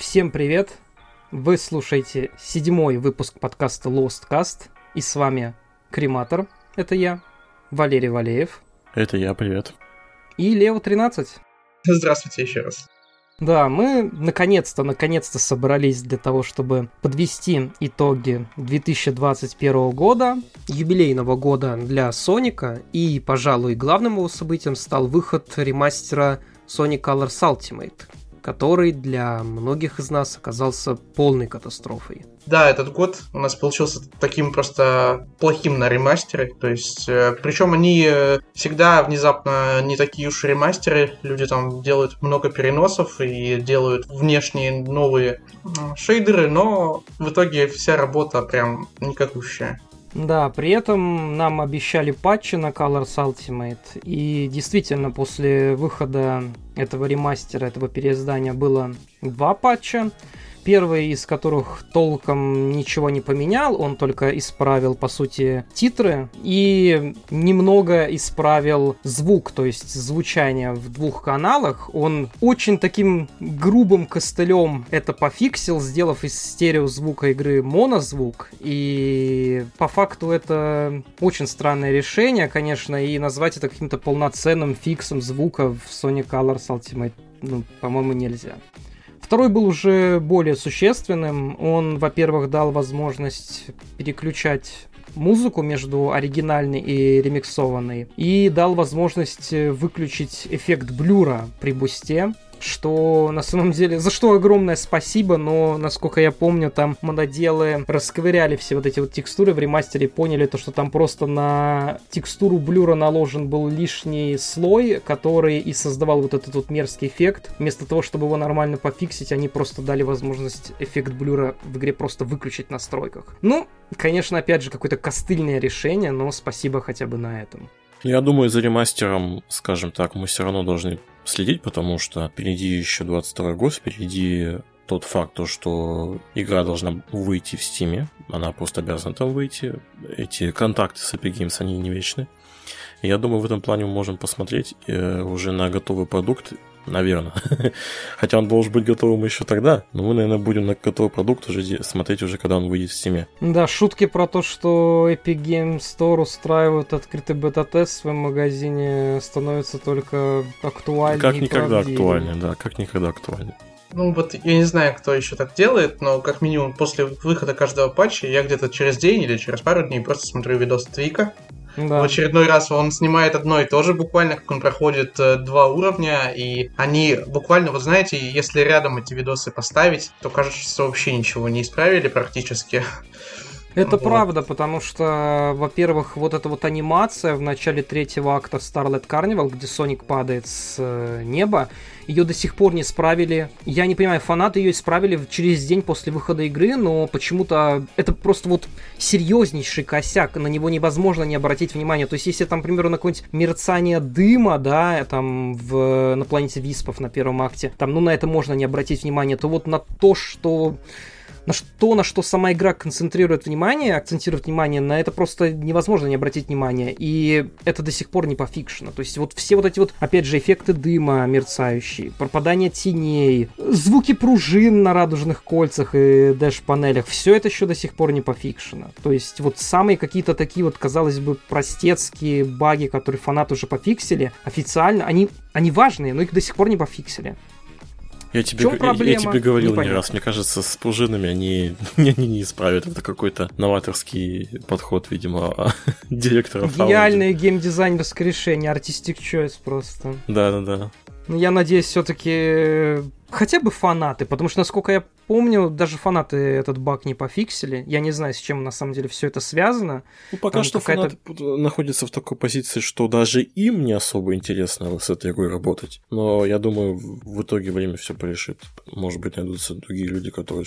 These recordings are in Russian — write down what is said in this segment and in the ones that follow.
Всем привет! Вы слушаете седьмой выпуск подкаста Lost Cast, и с вами Крематор, это я, Валерий Валеев. Это я, привет. И Лео 13. Здравствуйте еще раз. Да, мы наконец-то, наконец-то собрались для того, чтобы подвести итоги 2021 года, юбилейного года для Соника, и, пожалуй, главным его событием стал выход ремастера Sonic Colors Ultimate, который для многих из нас оказался полной катастрофой. Да, этот год у нас получился таким просто плохим на ремастеры. То есть, э, причем они э, всегда внезапно не такие уж ремастеры. Люди там делают много переносов и делают внешние новые шейдеры, но в итоге вся работа прям никакущая. Да, при этом нам обещали патчи на Colors Ultimate, и действительно после выхода этого ремастера, этого переиздания было два патча. Первый из которых толком ничего не поменял, он только исправил, по сути, титры и немного исправил звук, то есть звучание в двух каналах. Он очень таким грубым костылем это пофиксил, сделав из стереозвука игры монозвук. И по факту это очень странное решение, конечно, и назвать это каким-то полноценным фиксом звука в Sonic Colors Ultimate, ну, по-моему, нельзя. Второй был уже более существенным. Он, во-первых, дал возможность переключать музыку между оригинальной и ремиксованной и дал возможность выключить эффект блюра при бусте что на самом деле, за что огромное спасибо, но, насколько я помню, там мододелы расковыряли все вот эти вот текстуры в ремастере, поняли то, что там просто на текстуру блюра наложен был лишний слой, который и создавал вот этот вот мерзкий эффект. Вместо того, чтобы его нормально пофиксить, они просто дали возможность эффект блюра в игре просто выключить в настройках. Ну, конечно, опять же, какое-то костыльное решение, но спасибо хотя бы на этом. Я думаю, за ремастером, скажем так, мы все равно должны следить, потому что впереди еще 22 год, впереди тот факт, то, что игра должна выйти в Стиме, она просто обязана там выйти. Эти контакты с Epic Games, они не вечны. Я думаю, в этом плане мы можем посмотреть э, уже на готовый продукт Наверное. Хотя он должен быть готовым еще тогда, но мы, наверное, будем на готовый продукт уже смотреть уже, когда он выйдет в Steam. Да, шутки про то, что Epic Game Store устраивают открытый бета-тест в своем магазине, становятся только актуальнее. Как никогда актуальнее, да, как никогда актуальнее. Ну вот я не знаю, кто еще так делает, но как минимум после выхода каждого патча я где-то через день или через пару дней просто смотрю видос Твика, да. В очередной раз он снимает одно и то же, буквально, как он проходит э, два уровня, и они буквально, вот знаете, если рядом эти видосы поставить, то кажется, что вообще ничего не исправили практически. Это вот. правда, потому что, во-первых, вот эта вот анимация в начале третьего акта Starlight Carnival, где Соник падает с э, неба, ее до сих пор не исправили. Я не понимаю, фанаты ее исправили через день после выхода игры, но почему-то это просто вот серьезнейший косяк, на него невозможно не обратить внимание. То есть, если там, к примеру, на какое-нибудь мерцание дыма, да, там в, на планете Виспов на первом акте, там, ну, на это можно не обратить внимание, то вот на то, что на что, на что сама игра концентрирует внимание, акцентирует внимание, на это просто невозможно не обратить внимание. И это до сих пор не пофикшено. То есть вот все вот эти вот, опять же, эффекты дыма мерцающие, пропадание теней, звуки пружин на радужных кольцах и дэш-панелях, все это еще до сих пор не пофикшено. То есть вот самые какие-то такие вот, казалось бы, простецкие баги, которые фанаты уже пофиксили, официально, они, они важные, но их до сих пор не пофиксили. Я тебе, я, я тебе говорил не, не раз, мне кажется, с пружинами они, они не исправят. Это какой-то новаторский подход, видимо, директора Гениальное геймдизайнерское решение, артистик choice просто. Да-да-да. Ну, я надеюсь, все-таки хотя бы фанаты, потому что, насколько я помню, даже фанаты этот баг не пофиксили. Я не знаю, с чем на самом деле все это связано. Ну, пока что фанаты находятся в такой позиции, что даже им не особо интересно с этой игрой работать. Но я думаю, в итоге время все порешит. Может быть, найдутся другие люди, которые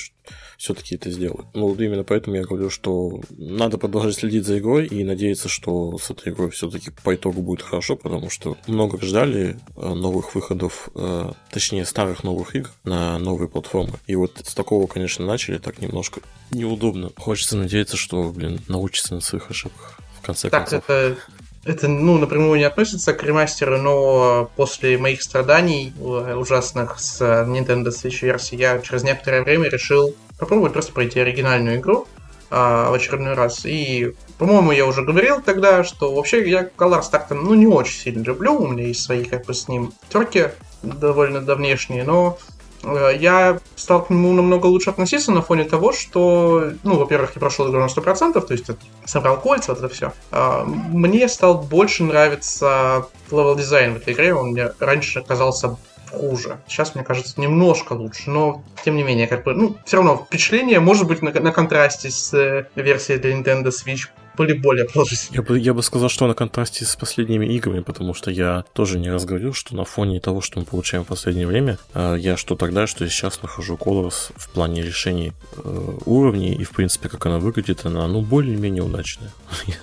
все-таки это сделают. Ну, вот именно поэтому я говорю, что надо продолжать следить за игрой и надеяться, что с этой игрой все-таки по итогу будет хорошо, потому что много ждали э, новых выходов, э, точнее, старых новых игр на новые платформы. И вот с такого, конечно, начали, так немножко неудобно. Хочется надеяться, что, блин, научится на своих ошибках в конце так, концов. это это, ну, напрямую не относится к ремастеру, но после моих страданий э, ужасных с Nintendo Switch версии я через некоторое время решил попробовать просто пройти оригинальную игру а, в очередной раз. И, по-моему, я уже говорил тогда, что вообще я Colors так-то, ну, не очень сильно люблю, у меня есть свои, как бы, с ним терки довольно давнешние, но Э, я стал к нему намного лучше относиться на фоне того, что, ну, во-первых, я прошел игру на 100%, то есть собрал кольца, вот это все. А, мне стал больше нравиться level design в этой игре, он мне раньше казался хуже. Сейчас, мне кажется, немножко лучше, но тем не менее, как бы, ну, все равно впечатление может быть на, на контрасте с э, версией для Nintendo Switch были более положительные. Я бы, я бы сказал, что на контрасте с последними играми, потому что я тоже не раз говорил, что на фоне того, что мы получаем в последнее время, э, я что тогда, что сейчас нахожу Colors в плане решений э, уровней и, в принципе, как она выглядит, она, ну, более-менее удачная.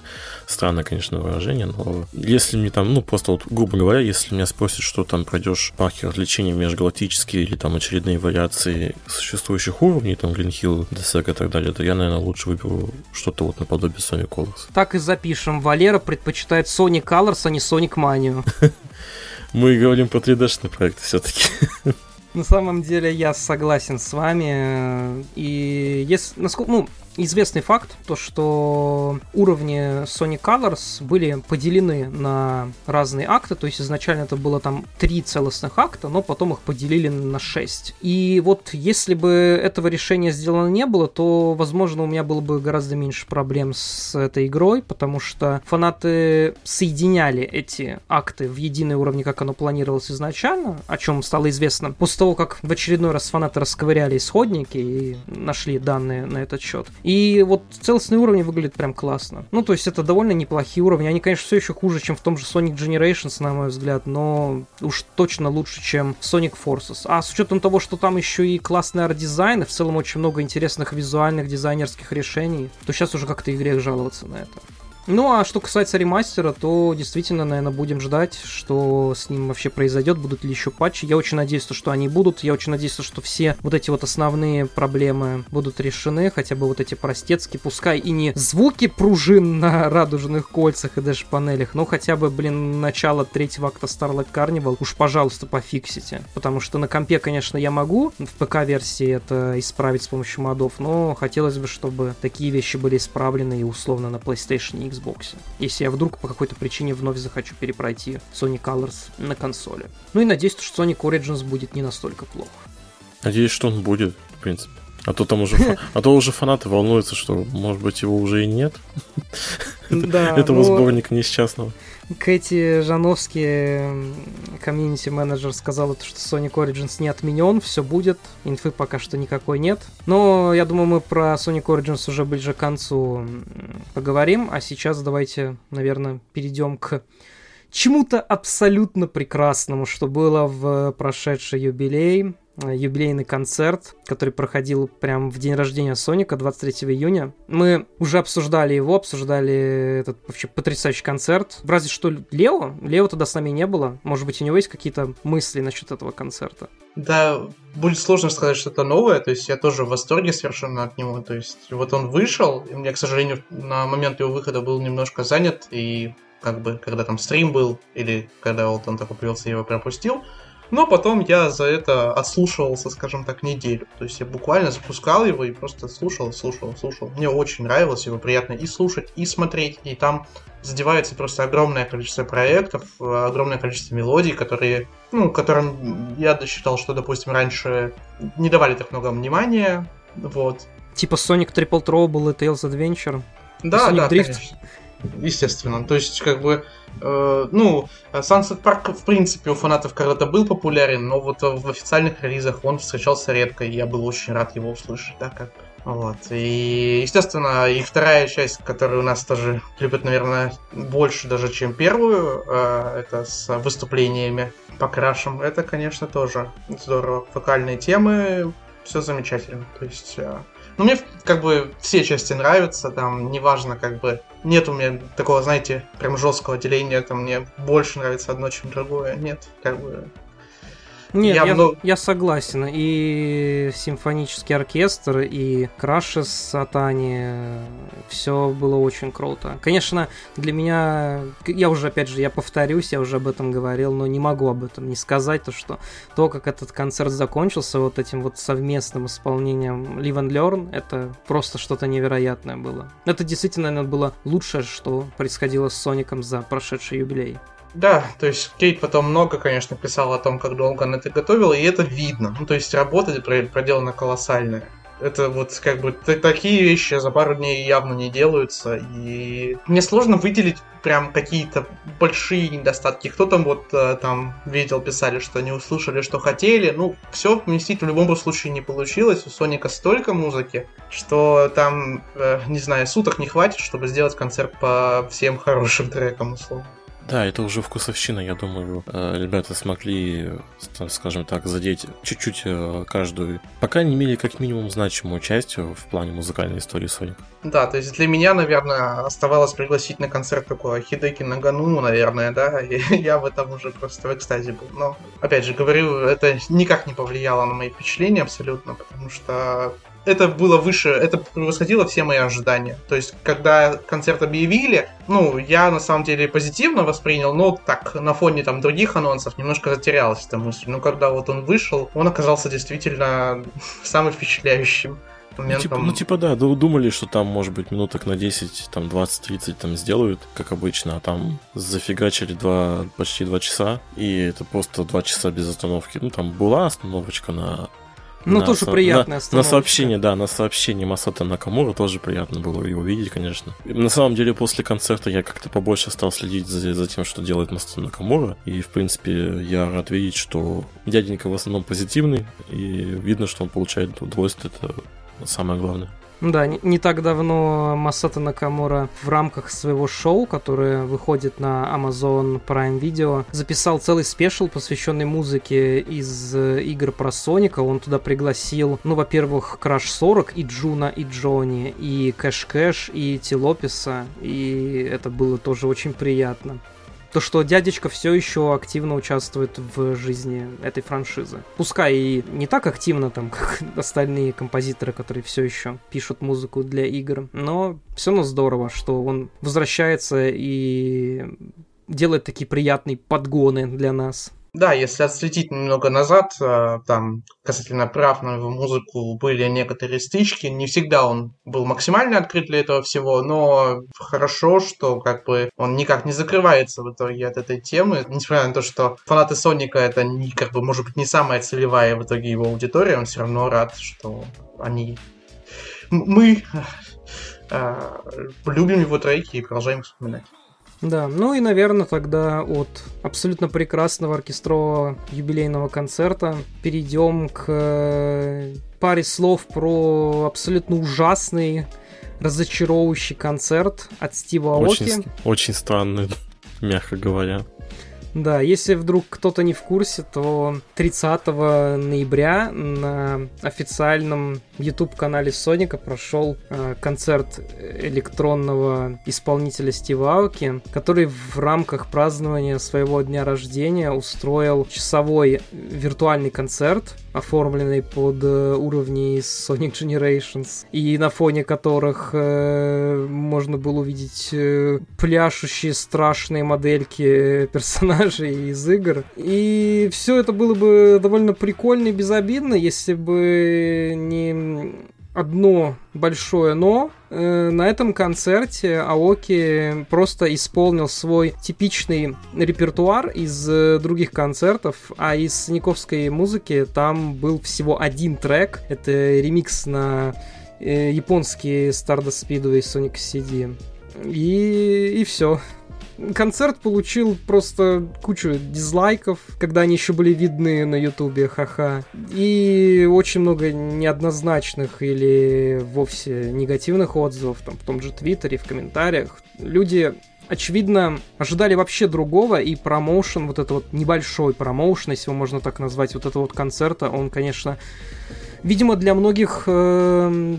Странное, конечно, выражение, но если мне там, ну, просто вот, грубо говоря, если меня спросят, что там пройдешь парки развлечений межгалактические или там очередные вариации существующих уровней, там, Hill, DSEC и так далее, то я, наверное, лучше выберу что-то вот наподобие Sonic Colors. Так и запишем. Валера предпочитает Sonic Colors, а не Sonic Mania. Мы говорим про 3D-шный проект все-таки. На самом деле я согласен с вами. И если, насколько, ну, известный факт, то что уровни Sonic Colors были поделены на разные акты, то есть изначально это было там три целостных акта, но потом их поделили на шесть. И вот если бы этого решения сделано не было, то, возможно, у меня было бы гораздо меньше проблем с этой игрой, потому что фанаты соединяли эти акты в единый уровень, как оно планировалось изначально, о чем стало известно после того, как в очередной раз фанаты расковыряли исходники и нашли данные на этот счет. И вот целостные уровни выглядят прям классно. Ну, то есть это довольно неплохие уровни. Они, конечно, все еще хуже, чем в том же Sonic Generations, на мой взгляд, но уж точно лучше, чем Sonic Forces. А с учетом того, что там еще и классный арт-дизайн, и в целом очень много интересных визуальных дизайнерских решений, то сейчас уже как-то и грех жаловаться на это. Ну, а что касается ремастера, то действительно, наверное, будем ждать, что с ним вообще произойдет, будут ли еще патчи. Я очень надеюсь, что они будут. Я очень надеюсь, что все вот эти вот основные проблемы будут решены, хотя бы вот эти простецкие, пускай и не звуки пружин на радужных кольцах и даже панелях, но хотя бы, блин, начало третьего акта Starlight Carnival уж, пожалуйста, пофиксите. Потому что на компе, конечно, я могу в ПК-версии это исправить с помощью модов, но хотелось бы, чтобы такие вещи были исправлены и условно на PlayStation Xbox. Если я вдруг по какой-то причине вновь захочу перепройти Sonic Colors на консоли. Ну и надеюсь, что Sonic Origins будет не настолько плохо. Надеюсь, что он будет, в принципе. А то там уже, а то уже фанаты волнуются, что, может быть, его уже и нет. Да, Этого сборника несчастного. Кэти Жановский, комьюнити-менеджер, сказала, что Sonic Origins не отменен, все будет, инфы пока что никакой нет. Но я думаю, мы про Sonic Origins уже ближе к концу поговорим, а сейчас давайте, наверное, перейдем к чему-то абсолютно прекрасному, что было в прошедший юбилей. Э, юбилейный концерт, который проходил прям в день рождения Соника, 23 июня. Мы уже обсуждали его, обсуждали этот вообще потрясающий концерт. Разве что Лео? Лео тогда с нами не было. Может быть, у него есть какие-то мысли насчет этого концерта? Да, будет сложно сказать что-то новое, то есть я тоже в восторге совершенно от него, то есть вот он вышел, и мне, к сожалению, на момент его выхода был немножко занят, и как бы, когда там стрим был, или когда вот он такой появился, я его пропустил, но потом я за это отслушивался, скажем так, неделю. То есть я буквально запускал его и просто слушал, слушал, слушал. Мне очень нравилось его, приятно и слушать, и смотреть. И там задевается просто огромное количество проектов, огромное количество мелодий, которые, ну, которым я считал, что, допустим, раньше не давали так много внимания. Вот. Типа Sonic Triple Trouble и Tales Adventure. Да, Sonic да, Drift. конечно. Естественно. То есть, как бы, э, ну, Sunset Park, в принципе, у фанатов когда-то был популярен, но вот в официальных релизах он встречался редко, и я был очень рад его услышать, да, как вот. И, естественно, и вторая часть, которую у нас тоже любят, наверное, больше даже, чем первую, э, это с выступлениями по крашам. Это, конечно, тоже здорово. Вокальные темы, все замечательно. То есть, э, ну, мне как бы все части нравятся, там, неважно, как бы, нет у меня такого, знаете, прям жесткого деления, там, мне больше нравится одно, чем другое. Нет, как бы, Нет, я, я, много... я согласен. И симфонический оркестр, и Краши с Сатани, все было очень круто. Конечно, для меня, я уже, опять же, я повторюсь, я уже об этом говорил, но не могу об этом не сказать, то что то, как этот концерт закончился вот этим вот совместным исполнением Live and Learn, это просто что-то невероятное было. Это действительно, наверное, было лучшее, что происходило с Соником за прошедший юбилей. Да, то есть Кейт потом много, конечно, писала о том, как долго она это готовила, и это видно. Ну, то есть работа проделана колоссальная. Это вот как бы такие вещи за пару дней явно не делаются, и мне сложно выделить прям какие-то большие недостатки. Кто там вот э, там видел, писали, что не услышали, что хотели. Ну, все вместить в любом случае не получилось. У Соника столько музыки, что там, э, не знаю, суток не хватит, чтобы сделать концерт по всем хорошим трекам, условно. Да, это уже вкусовщина, я думаю. Э, ребята смогли, скажем так, задеть чуть-чуть э, каждую, пока не имели как минимум значимую часть в плане музыкальной истории Sonic. Да, то есть для меня, наверное, оставалось пригласить на концерт такого Хидеки Нагану, наверное, да, и я в этом уже просто в экстазе был. Но, опять же, говорю, это никак не повлияло на мои впечатления абсолютно, потому что это было выше, это превосходило все мои ожидания. То есть, когда концерт объявили, ну, я на самом деле позитивно воспринял, но так, на фоне там других анонсов немножко затерялась эта мысль. Но когда вот он вышел, он оказался действительно самым впечатляющим. Ну типа, ну, типа, да, думали, что там, может быть, минуток на 10, там, 20-30 там сделают, как обычно, а там зафигачили два, почти 2 часа, и это просто 2 часа без остановки. Ну, там была остановочка на ну, на тоже со... приятная на, на сообщение, да, на сообщение Масата Накамура тоже приятно было его видеть, конечно. На самом деле, после концерта я как-то побольше стал следить за, за тем, что делает Масата Накамура. И, в принципе, я рад видеть, что дяденька в основном позитивный, и видно, что он получает удовольствие, это самое главное. Да, не, не так давно Масата Накамура в рамках своего шоу, которое выходит на Amazon Prime Video, записал целый special, посвященный музыке из э, игр про Соника. Он туда пригласил, ну, во-первых, Crush 40 и Джуна, и Джонни, и Cash Cash, и Ти Лопеса, и это было тоже очень приятно то, что дядечка все еще активно участвует в жизни этой франшизы. Пускай и не так активно, там, как остальные композиторы, которые все еще пишут музыку для игр, но все равно здорово, что он возвращается и делает такие приятные подгоны для нас. Да, если отследить немного назад, э, там касательно прав на его музыку были некоторые стычки. Не всегда он был максимально открыт для этого всего, но хорошо, что как бы он никак не закрывается в итоге от этой темы. Несмотря на то, что фанаты Соника это не, как бы, может быть, не самая целевая в итоге его аудитория, он все равно рад, что они... Мы э, любим его треки и продолжаем вспоминать. Да, ну и, наверное, тогда от абсолютно прекрасного оркестрового юбилейного концерта перейдем к э, паре слов про абсолютно ужасный, разочаровывающий концерт от Стива Аоки. Очень, очень странный, мягко говоря. Да, если вдруг кто-то не в курсе, то 30 ноября на официальном YouTube-канале Соника прошел э, концерт электронного исполнителя Стива Ауки, который в рамках празднования своего дня рождения устроил часовой виртуальный концерт, оформленный под э, уровни Sonic Generations, и на фоне которых э, можно было увидеть э, пляшущие страшные модельки персонажей из игр. И все это было бы довольно прикольно и безобидно, если бы не одно большое но. Э, на этом концерте Аоки просто исполнил свой типичный репертуар из э, других концертов, а из Никовской музыки там был всего один трек. Это ремикс на э, японский Stardust Speedway Sonic CD. И, и все концерт получил просто кучу дизлайков, когда они еще были видны на ютубе, ха-ха. И очень много неоднозначных или вовсе негативных отзывов, там, в том же Твиттере, в комментариях. Люди очевидно, ожидали вообще другого, и промоушен, вот это вот небольшой промоушен, если его можно так назвать, вот этого вот концерта, он, конечно, видимо, для многих э,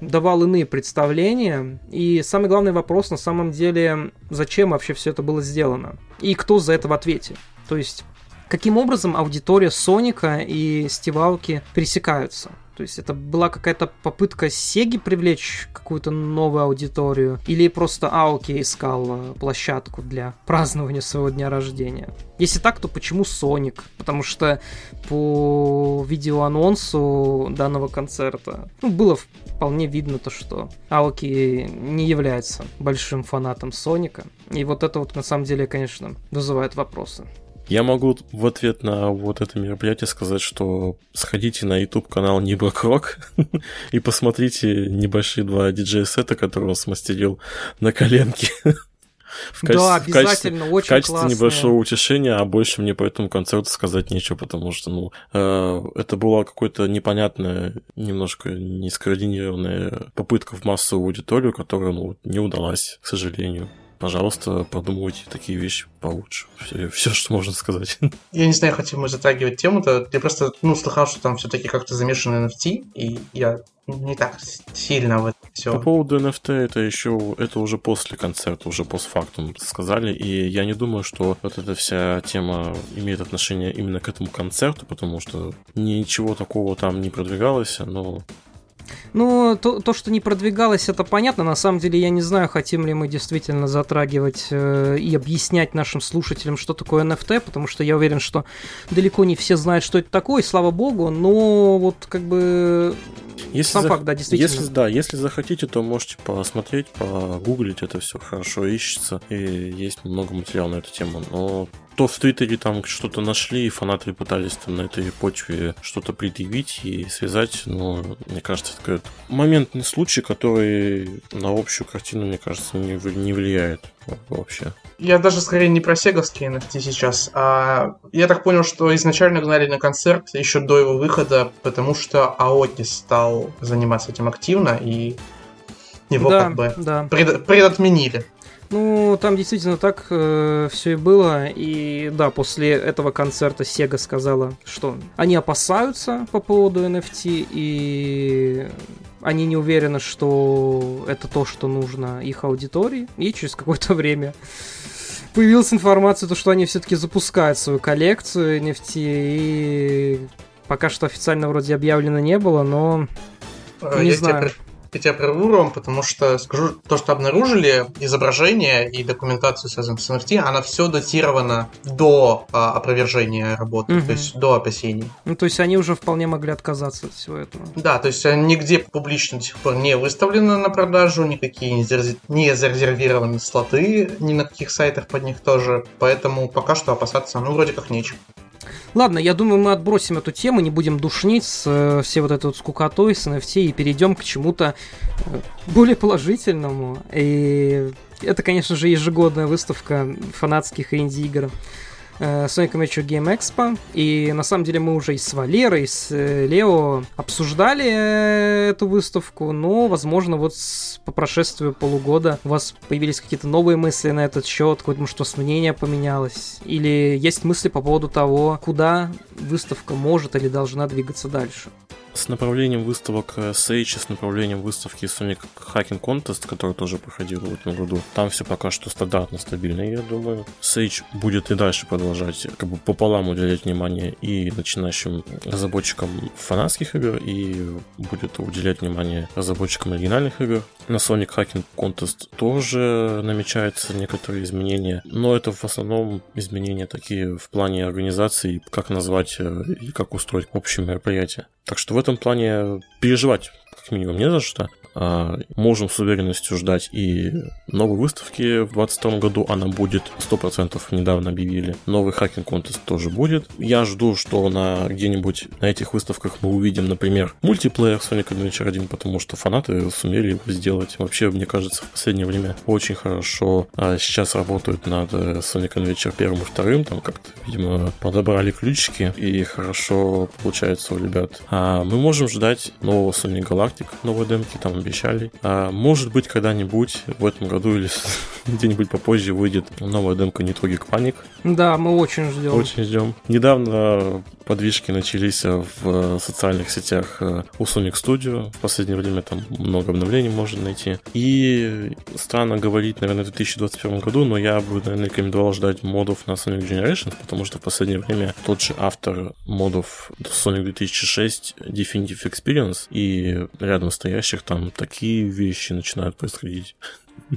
давал иные представления. И самый главный вопрос на самом деле, зачем вообще все это было сделано? И кто за это в ответе? То есть каким образом аудитория Соника и Стивалки пересекаются. То есть это была какая-то попытка Сеги привлечь какую-то новую аудиторию? Или просто Аоки искал э, площадку для празднования своего дня рождения? Если так, то почему Соник? Потому что по видеоанонсу данного концерта ну, было вполне видно то, что Аоки не является большим фанатом Соника. И вот это вот на самом деле, конечно, вызывает вопросы. Я могу в ответ на вот это мероприятие сказать, что сходите на YouTube канал Ниброкрок и посмотрите небольшие два диджей-сета, которые он смастерил на коленке. В качестве, да, обязательно, в качестве, очень В качестве классные. небольшого утешения, а больше мне по этому концерту сказать нечего, потому что, ну, э, это была какая-то непонятная, немножко не скоординированная попытка в массовую аудиторию, которая, ну, не удалась, к сожалению пожалуйста, подумайте такие вещи получше. Все, все, что можно сказать. Я не знаю, хотим мы затрагивать тему-то. Я просто, ну, слыхал, что там все-таки как-то замешаны NFT, и я не так сильно в это все. По поводу NFT это еще, это уже после концерта, уже постфактум сказали, и я не думаю, что вот эта вся тема имеет отношение именно к этому концерту, потому что ничего такого там не продвигалось, но ну, то, то, что не продвигалось, это понятно. На самом деле, я не знаю, хотим ли мы действительно затрагивать э, и объяснять нашим слушателям, что такое NFT, потому что я уверен, что далеко не все знают, что это такое, и слава богу, но вот как бы если сам за... факт, да, действительно. Если, да, если захотите, то можете посмотреть, погуглить, это все хорошо ищется, и есть много материала на эту тему, но то в Твиттере там что-то нашли, и фанаты пытались там на этой почве что-то предъявить и связать, но мне кажется, это какой-то моментный случай, который на общую картину, мне кажется, не, не влияет вообще. Я даже скорее не про сеговские NFT сейчас, а я так понял, что изначально гнали на концерт еще до его выхода, потому что Аоки стал заниматься этим активно, и его да, как бы да. пред, предотменили. Ну, там действительно так э, все и было. И да, после этого концерта Sega сказала, что они опасаются по поводу NFT, и они не уверены, что это то, что нужно их аудитории. И через какое-то время появилась информация, то, что они все-таки запускают свою коллекцию NFT. И пока что официально вроде объявлено не было, но а, не Я знаю. Тебе я тебя прерву, Ром, потому что скажу, то, что обнаружили, изображение и документацию, связанную с NFT, она все датирована до а, опровержения работы, угу. то есть до опасений. Ну, то есть они уже вполне могли отказаться от всего этого. Да, то есть нигде публично до сих пор не выставлено на продажу, никакие не, зарез... не зарезервированы слоты, ни на каких сайтах под них тоже, поэтому пока что опасаться, ну, вроде как нечего. Ладно, я думаю, мы отбросим эту тему, не будем душнить с э, всей вот этой вот скукотой, с NFT и перейдем к чему-то э, более положительному. И это, конечно же, ежегодная выставка фанатских инди-игр. Э, Sonic Amateur Game Expo. И на самом деле мы уже и с Валерой, и с э, Лео обсуждали э, эту выставку, но, возможно, вот с, по прошествию полугода у вас появились какие-то новые мысли на этот счет, какое-то, может, у вас мнение поменялось, или есть мысли по поводу того, куда выставка может или должна двигаться дальше с направлением выставок Sage, с направлением выставки Sonic Hacking Contest, который тоже проходил в этом году. Там все пока что стандартно, стабильно, я думаю. Sage будет и дальше продолжать как бы пополам уделять внимание и начинающим разработчикам фанатских игр, и будет уделять внимание разработчикам оригинальных игр. На Sonic Hacking Contest тоже намечаются некоторые изменения, но это в основном изменения такие в плане организации, как назвать э, и как устроить общее мероприятие. Так что в этом плане переживать как минимум не за что. А, можем с уверенностью ждать и новой выставки в 2022 году. Она будет 100% недавно объявили. Новый хакинг контест тоже будет. Я жду, что на где-нибудь на этих выставках мы увидим, например, мультиплеер Sonic Adventure 1, потому что фанаты сумели его сделать. Вообще, мне кажется, в последнее время очень хорошо а сейчас работают над э, Sonic Adventure первым и вторым. Там как-то, видимо, подобрали ключики и хорошо получается у ребят. А мы можем ждать нового Sonic Galactic, новой демки. Там обещали. А, может быть, когда-нибудь в этом году или где-нибудь попозже выйдет новая демка Tragic Panic. Да, мы очень ждем. Очень ждем. Недавно подвижки начались в социальных сетях у Sonic Studio. В последнее время там много обновлений можно найти. И странно говорить, наверное, в 2021 году, но я бы, наверное, рекомендовал ждать модов на Sonic Generations, потому что в последнее время тот же автор модов Sonic 2006 Definitive Experience и рядом стоящих там такие вещи начинают происходить.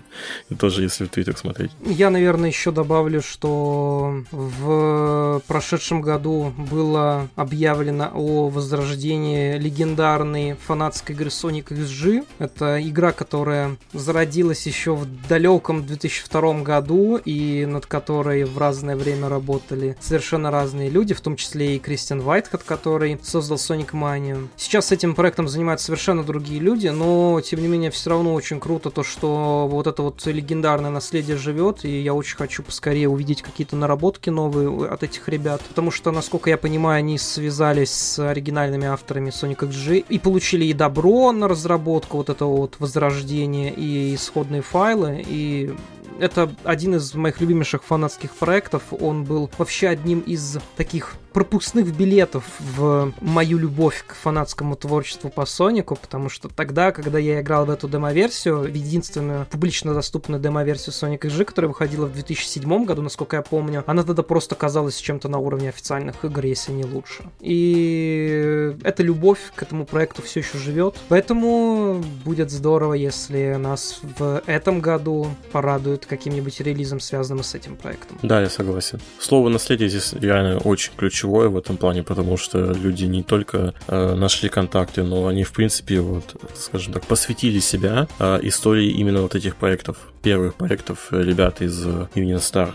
Тоже, если в Твиттер смотреть. Я, наверное, еще добавлю, что в прошедшем году было объявлено о возрождении легендарной фанатской игры Sonic XG. Это игра, которая зародилась еще в далеком 2002 году и над которой в разное время работали совершенно разные люди, в том числе и Кристиан Вайтхед, который создал Sonic Mania. Сейчас этим проектом занимаются совершенно другие люди, но, тем не менее, все равно очень круто то, что вот это вот легендарное наследие живет, и я очень хочу поскорее увидеть какие-то наработки новые от этих ребят, потому что, насколько я понимаю, они связались с оригинальными авторами Sonic XG и получили и добро на разработку вот этого вот возрождения, и исходные файлы, и это один из моих любимейших фанатских проектов. Он был вообще одним из таких пропускных билетов в мою любовь к фанатскому творчеству по Сонику, потому что тогда, когда я играл в эту демо-версию, в единственную публично доступную демо-версию Sonic XG, которая выходила в 2007 году, насколько я помню, она тогда просто казалась чем-то на уровне официальных игр, если не лучше. И эта любовь к этому проекту все еще живет, поэтому будет здорово, если нас в этом году порадуют каким-нибудь релизом, связанным с этим проектом. Да, я согласен. Слово наследие здесь реально очень ключевое ключевое в этом плане, потому что люди не только э, нашли контакты, но они, в принципе, вот, скажем так, посвятили себя э, истории именно вот этих проектов, первых проектов ребят из Union Star.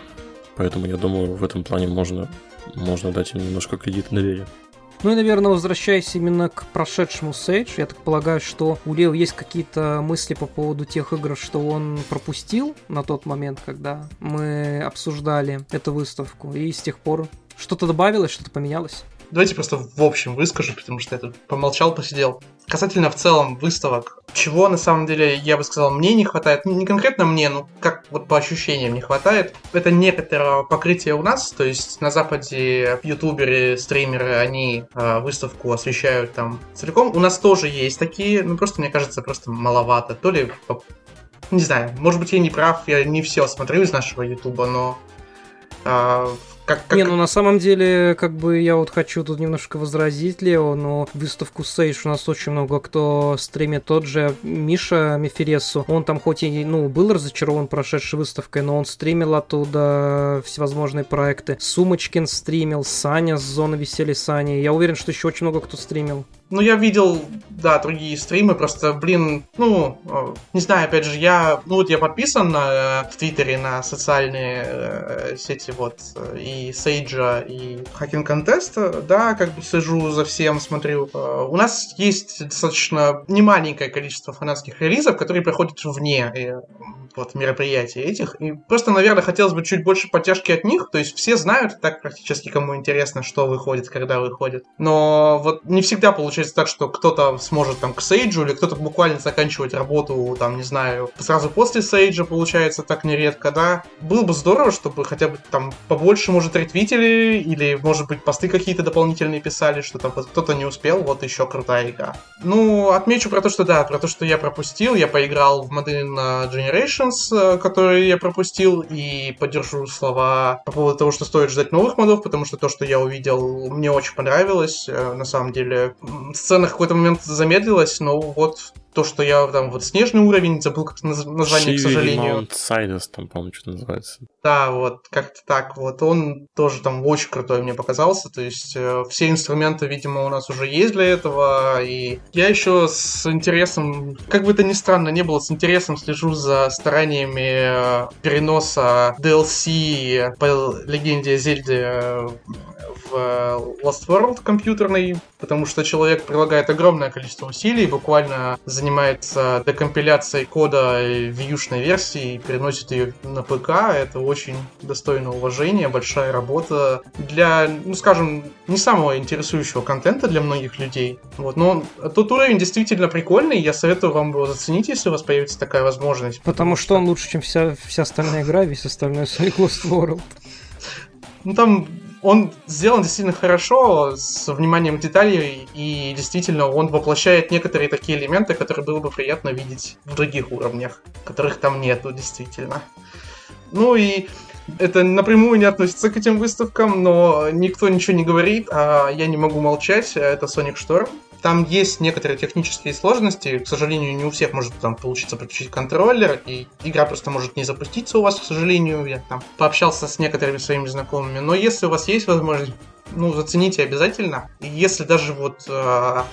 Поэтому я думаю, в этом плане можно, можно дать им немножко кредит доверия. Ну и, наверное, возвращаясь именно к прошедшему Сейдж, я так полагаю, что у Лео есть какие-то мысли по поводу тех игр, что он пропустил на тот момент, когда мы обсуждали эту выставку, и с тех пор что-то добавилось, что-то поменялось? Давайте просто в общем выскажу, потому что я тут помолчал, посидел. Касательно в целом выставок, чего на самом деле, я бы сказал, мне не хватает, ну, не конкретно мне, но как вот по ощущениям не хватает, это некоторое покрытие у нас, то есть на Западе ютуберы, стримеры, они э, выставку освещают там целиком. У нас тоже есть такие, ну просто мне кажется, просто маловато. То ли, не знаю, может быть я не прав, я не все смотрю из нашего ютуба, но э, как, как... Не, ну на самом деле, как бы я вот хочу тут немножко возразить, Лео, но выставку Сейдж у нас очень много кто стримит. Тот же Миша Мефересу, он там хоть и, ну, был разочарован прошедшей выставкой, но он стримил оттуда всевозможные проекты. Сумочкин стримил, Саня с Зоны Веселья Сани. Я уверен, что еще очень много кто стримил. Ну, я видел, да, другие стримы, просто, блин, ну, э, не знаю, опять же, я, ну, вот я подписан на, э, в Твиттере на социальные э, сети, вот, и Сейджа, и Хакинг Контеста, да, как бы сижу за всем, смотрю. У нас есть достаточно немаленькое количество фанатских релизов, которые проходят вне вот мероприятий этих. И просто, наверное, хотелось бы чуть больше поддержки от них. То есть все знают так практически, кому интересно, что выходит, когда выходит. Но вот не всегда получается так, что кто-то сможет там к Сейджу, или кто-то буквально заканчивать работу, там, не знаю, сразу после Сейджа, получается так нередко, да. Было бы здорово, чтобы хотя бы там побольше, может, ретвитили, или, может быть, посты какие-то дополнительные писали, что там кто-то не успел, вот еще крутая игра. Ну, отмечу про то, что да, про то, что я пропустил, я поиграл в модель на Generation, Generations, э, который я пропустил, и поддержу слова по поводу того, что стоит ждать новых модов, потому что то, что я увидел, мне очень понравилось. Э, на самом деле, сцена в какой-то момент замедлилась, но вот то, что я там вот снежный уровень, забыл как название, Shivery к сожалению. Sidus, там, по-моему, что называется. Да, вот, как-то так вот. Он тоже там очень крутой мне показался. То есть э, все инструменты, видимо, у нас уже есть для этого. И я еще с интересом, как бы это ни странно не было, с интересом слежу за стараниями э, переноса DLC по легенде Зельды э, в Lost World компьютерный, потому что человек прилагает огромное количество усилий, буквально занимается занимается декомпиляцией кода вьюшной версии и переносит ее на ПК. Это очень достойно уважения, большая работа для, ну скажем, не самого интересующего контента для многих людей. Вот, но тот уровень действительно прикольный, я советую вам его заценить, если у вас появится такая возможность. Потому, что он лучше, чем вся, вся остальная игра, весь остальной Sonic Lost World. Ну там он сделан действительно хорошо, с вниманием деталей, и действительно он воплощает некоторые такие элементы, которые было бы приятно видеть в других уровнях, которых там нету, действительно. Ну и это напрямую не относится к этим выставкам, но никто ничего не говорит, а я не могу молчать, это Sonic Storm. Там есть некоторые технические сложности. К сожалению, не у всех может там получиться подключить контроллер, и игра просто может не запуститься у вас, к сожалению. Я там пообщался с некоторыми своими знакомыми. Но если у вас есть возможность, ну, зацените обязательно. И если даже вот э,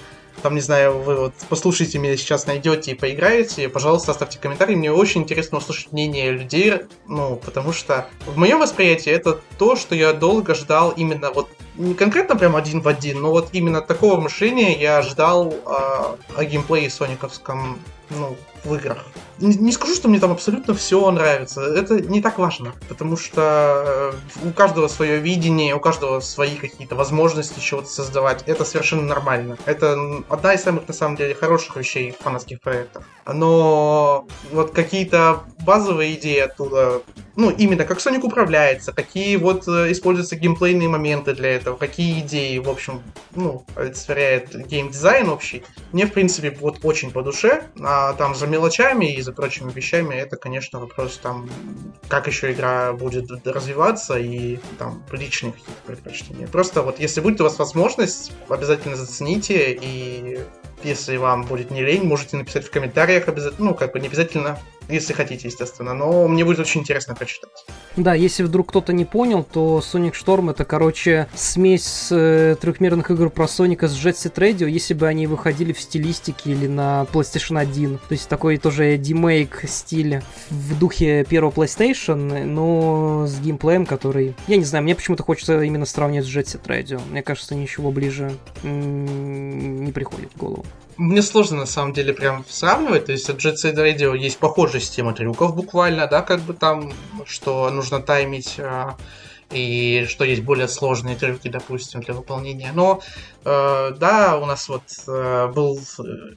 там, не знаю, вы вот послушайте меня сейчас, найдете и поиграете, пожалуйста, оставьте комментарий. Мне очень интересно услышать мнение людей, ну, потому что в моем восприятии это то, что я долго ждал именно вот не конкретно прям один в один, но вот именно такого мышления я ждал э, о геймплее сониковском ну, в играх. Не, не скажу, что мне там абсолютно все нравится. Это не так важно, потому что э, у каждого свое видение, у каждого свои какие-то возможности чего-то создавать. Это совершенно нормально. Это одна из самых, на самом деле, хороших вещей в фанатских проектах. Но вот какие-то базовые идеи оттуда ну, именно как Sonic управляется, какие вот э, используются геймплейные моменты для этого, какие идеи, в общем, ну, олицетворяет геймдизайн общий. Мне, в принципе, вот очень по душе. А там за мелочами и за прочими вещами это, конечно, вопрос там, как еще игра будет развиваться и там личные какие-то предпочтения. Просто вот если будет у вас возможность, обязательно зацените и если вам будет не лень, можете написать в комментариях обязательно, ну, как бы не обязательно если хотите, естественно. Но мне будет очень интересно прочитать. Да, если вдруг кто-то не понял, то Sonic Storm это, короче, смесь э, трехмерных игр про Соника с Jet Set Radio, если бы они выходили в стилистике или на PlayStation 1. То есть такой тоже демейк стиль в духе первого PlayStation, но с геймплеем, который... Я не знаю, мне почему-то хочется именно сравнивать с Jet Set Radio. Мне кажется, ничего ближе не приходит в голову. Мне сложно на самом деле прям сравнивать, то есть от Jet Set Radio есть похожая система трюков буквально, да, как бы там, что нужно таймить а, и что есть более сложные трюки, допустим, для выполнения. Но да, у нас вот э, был,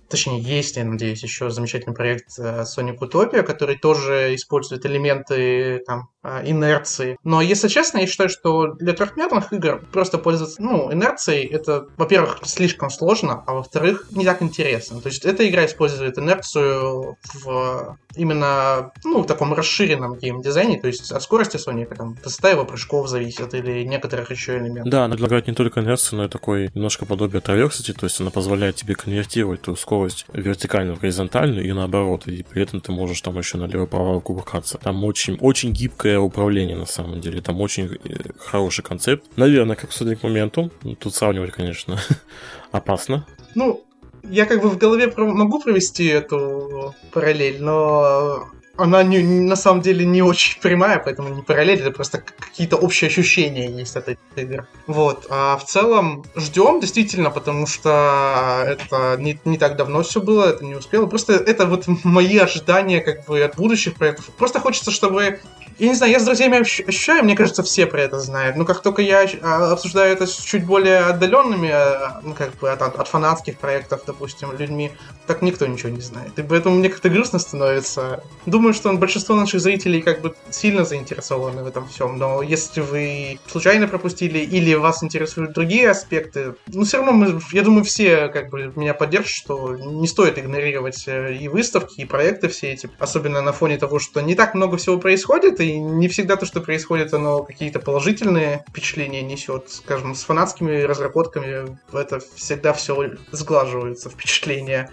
точнее есть, я надеюсь, еще замечательный проект э, Sonic Utopia, который тоже использует элементы там, инерции. Но, если честно, я считаю, что для трехмерных игр просто пользоваться ну, инерцией, это, во-первых, слишком сложно, а во-вторых, не так интересно. То есть эта игра использует инерцию в именно ну, в таком расширенном геймдизайне, то есть от скорости Соника, там, высота его прыжков зависит или некоторых еще элементов. Да, она предлагает не только инерцию, но и такой немножко немножко подобие траверсити, то есть она позволяет тебе конвертировать ту скорость вертикально в горизонтальную и наоборот, и при этом ты можешь там еще налево-право кувыркаться. Там очень, очень гибкое управление на самом деле, там очень э, хороший концепт. Наверное, как судя к моменту, тут сравнивать, конечно, опасно. Ну, я как бы в голове могу провести эту параллель, но она не, на самом деле не очень прямая, поэтому не параллель, это просто какие-то общие ощущения есть от этих игр. Вот. А в целом ждем действительно, потому что это не, не так давно все было, это не успело. Просто это вот мои ожидания как бы от будущих проектов. Просто хочется, чтобы я не знаю, я с друзьями ощущаю, мне кажется, все про это знают. Но как только я а, обсуждаю это с чуть более отдаленными, а, ну, как бы от, от фанатских проектов, допустим, людьми, так никто ничего не знает. И поэтому мне как-то грустно становится. Думаю, что большинство наших зрителей как бы сильно заинтересованы в этом всем. Но если вы случайно пропустили или вас интересуют другие аспекты, ну, все равно мы, я думаю, все как бы меня поддержат, что не стоит игнорировать э, и выставки, и проекты все эти, особенно на фоне того, что не так много всего происходит, и не всегда то, что происходит, оно какие-то положительные впечатления несет. Скажем, с фанатскими разработками это всегда все сглаживается, впечатления.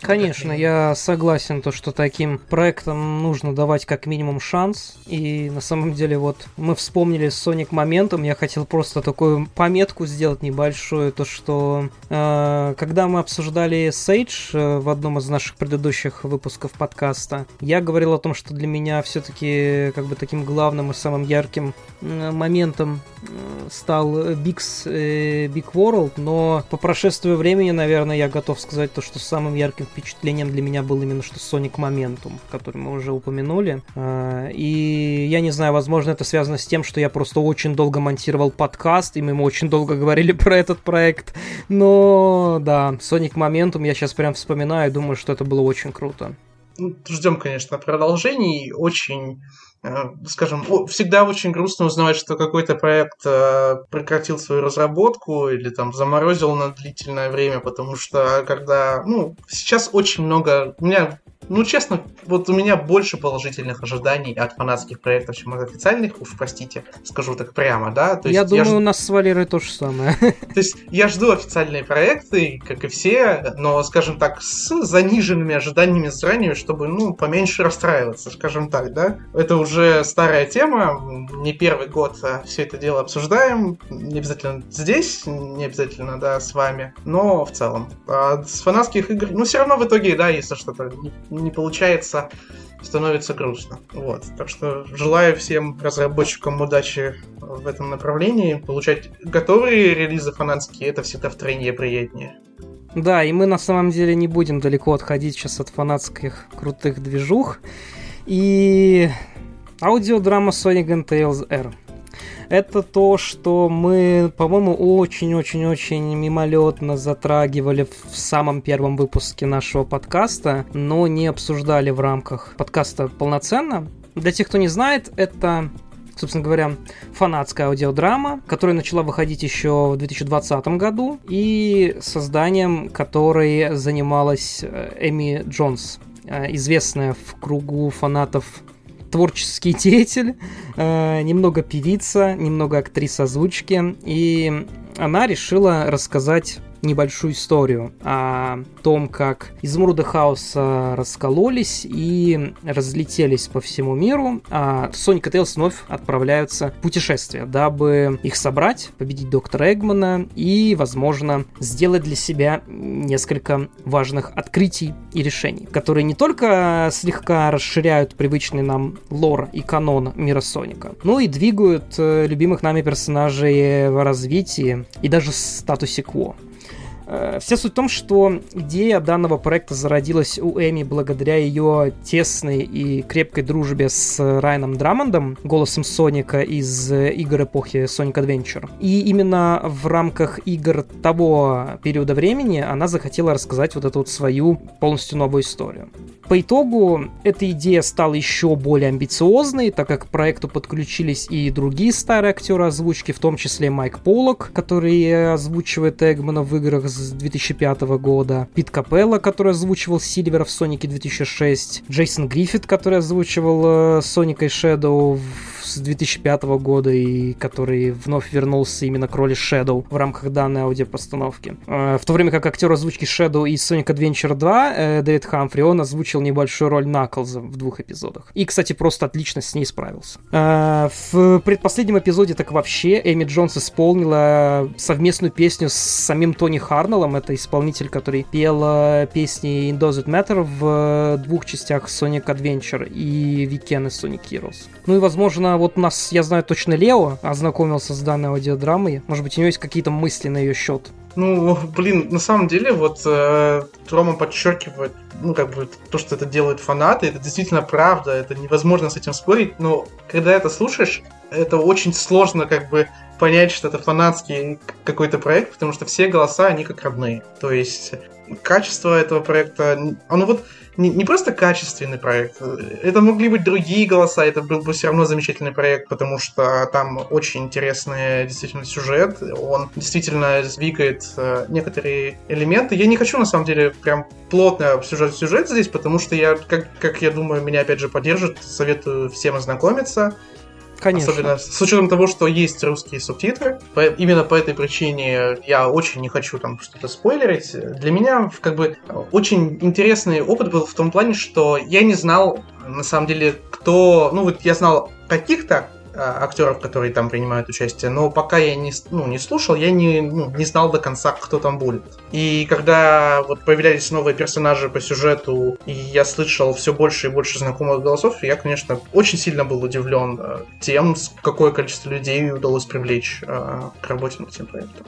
Конечно, я согласен, то, что таким проектам нужно давать как минимум шанс. И на самом деле вот мы вспомнили с Sonic моментом, я хотел просто такую пометку сделать небольшую, то что э, когда мы обсуждали Sage э, в одном из наших предыдущих выпусков подкаста, я говорил о том, что для меня все-таки как бы таким главным и самым ярким э, моментом э, стал Big's э, Big World, но по прошествию времени, наверное, я готов сказать то, что самым ярким важным впечатлением для меня был именно что Sonic Momentum, который мы уже упомянули. Э, и я не знаю, возможно, это связано с тем, что я просто очень долго монтировал подкаст, и мы очень долго говорили про этот проект. Но да, Sonic Momentum я сейчас прям вспоминаю и думаю, что это было очень круто. Ну, ждем, конечно, продолжений. Очень скажем, всегда очень грустно узнавать, что какой-то проект э, прекратил свою разработку или там заморозил на длительное время, потому что когда, ну, сейчас очень много, у меня ну, честно, вот у меня больше положительных ожиданий от фанатских проектов, чем от официальных, уж простите, скажу так прямо, да. То есть я думаю, я ж... у нас с Валерой то же самое. То есть я жду официальные проекты, как и все, но, скажем так, с заниженными ожиданиями заранее, чтобы, ну, поменьше расстраиваться, скажем так, да. Это уже старая тема, не первый год а все это дело обсуждаем, не обязательно здесь, не обязательно, да, с вами, но в целом. А с фанатских игр, ну, все равно в итоге, да, если что-то не получается, становится грустно. Вот. Так что желаю всем разработчикам удачи в этом направлении. Получать готовые релизы фанатские, это всегда втройне приятнее. Да, и мы на самом деле не будем далеко отходить сейчас от фанатских крутых движух. И аудиодрама Sonic and Tails R это то, что мы, по-моему, очень-очень-очень мимолетно затрагивали в самом первом выпуске нашего подкаста, но не обсуждали в рамках подкаста полноценно. Для тех, кто не знает, это собственно говоря, фанатская аудиодрама, которая начала выходить еще в 2020 году, и созданием которой занималась э, Эми Джонс, э, известная в кругу фанатов творческий деятель, э, немного певица, немного актриса озвучки, и она решила рассказать небольшую историю о том, как изумруды хаоса раскололись и разлетелись по всему миру, а Соник и Тейлс вновь отправляются в путешествие, дабы их собрать, победить доктора Эгмана и, возможно, сделать для себя несколько важных открытий и решений, которые не только слегка расширяют привычный нам лор и канон мира Соника, но и двигают э, любимых нами персонажей в развитии и даже статусе кво. Э, вся суть в том, что идея данного проекта зародилась у Эми благодаря ее тесной и крепкой дружбе с Райаном Драмондом, голосом Соника из игр эпохи Sonic Adventure. И именно в рамках игр того периода времени она захотела рассказать вот эту вот свою полностью новую историю. По итогу эта идея стала еще более амбициозной, так как к проекту подключились и другие старые актеры озвучки, в том числе Майк Поллок, который озвучивает Эгмана в играх с 2005 года, Пит Капелла, который озвучивал Сильвера в Сонике 2006, Джейсон Гриффит, который озвучивал э, Соника и Шэдоу с 2005 года и который вновь вернулся именно к роли Shadow в рамках данной аудиопостановки. Э, в то время как актер озвучки Shadow из Sonic Adventure 2 э, Дэвид Хамфри, он озвучил небольшую роль Наклза в двух эпизодах. И, кстати, просто отлично с ней справился. Э, в предпоследнем эпизоде так вообще Эми Джонс исполнила совместную песню с самим Тони Харнеллом. Это исполнитель, который пел песни In Does It Matter в двух частях Sonic Adventure и Weekend из Sonic Heroes. Ну и, возможно, вот у нас, я знаю точно, Лео ознакомился с данной аудиодрамой. Может быть, у него есть какие-то мысли на ее счет? Ну, блин, на самом деле, вот э, Рома подчеркивает, ну, как бы, то, что это делают фанаты, это действительно правда, это невозможно с этим спорить, но когда это слушаешь, это очень сложно, как бы, понять, что это фанатский какой-то проект, потому что все голоса, они как родные. То есть, качество этого проекта, оно вот, не, не просто качественный проект, это могли быть другие голоса, это был бы все равно замечательный проект, потому что там очень интересный действительно сюжет, он действительно двигает э, некоторые элементы. Я не хочу на самом деле прям плотно обсуждать сюжет здесь, потому что я, как, как я думаю, меня опять же поддержит, советую всем ознакомиться. Конечно. Особенно с учетом того, что есть русские субтитры. По, именно по этой причине я очень не хочу там что-то спойлерить. Для меня как бы очень интересный опыт был в том плане, что я не знал на самом деле, кто... Ну вот я знал каких-то актеров, которые там принимают участие, но пока я не, ну, не слушал, я не, ну, не знал до конца, кто там будет. И когда вот появлялись новые персонажи по сюжету, и я слышал все больше и больше знакомых голосов, я, конечно, очень сильно был удивлен э, тем, какое количество людей удалось привлечь э, к работе над этим проектом.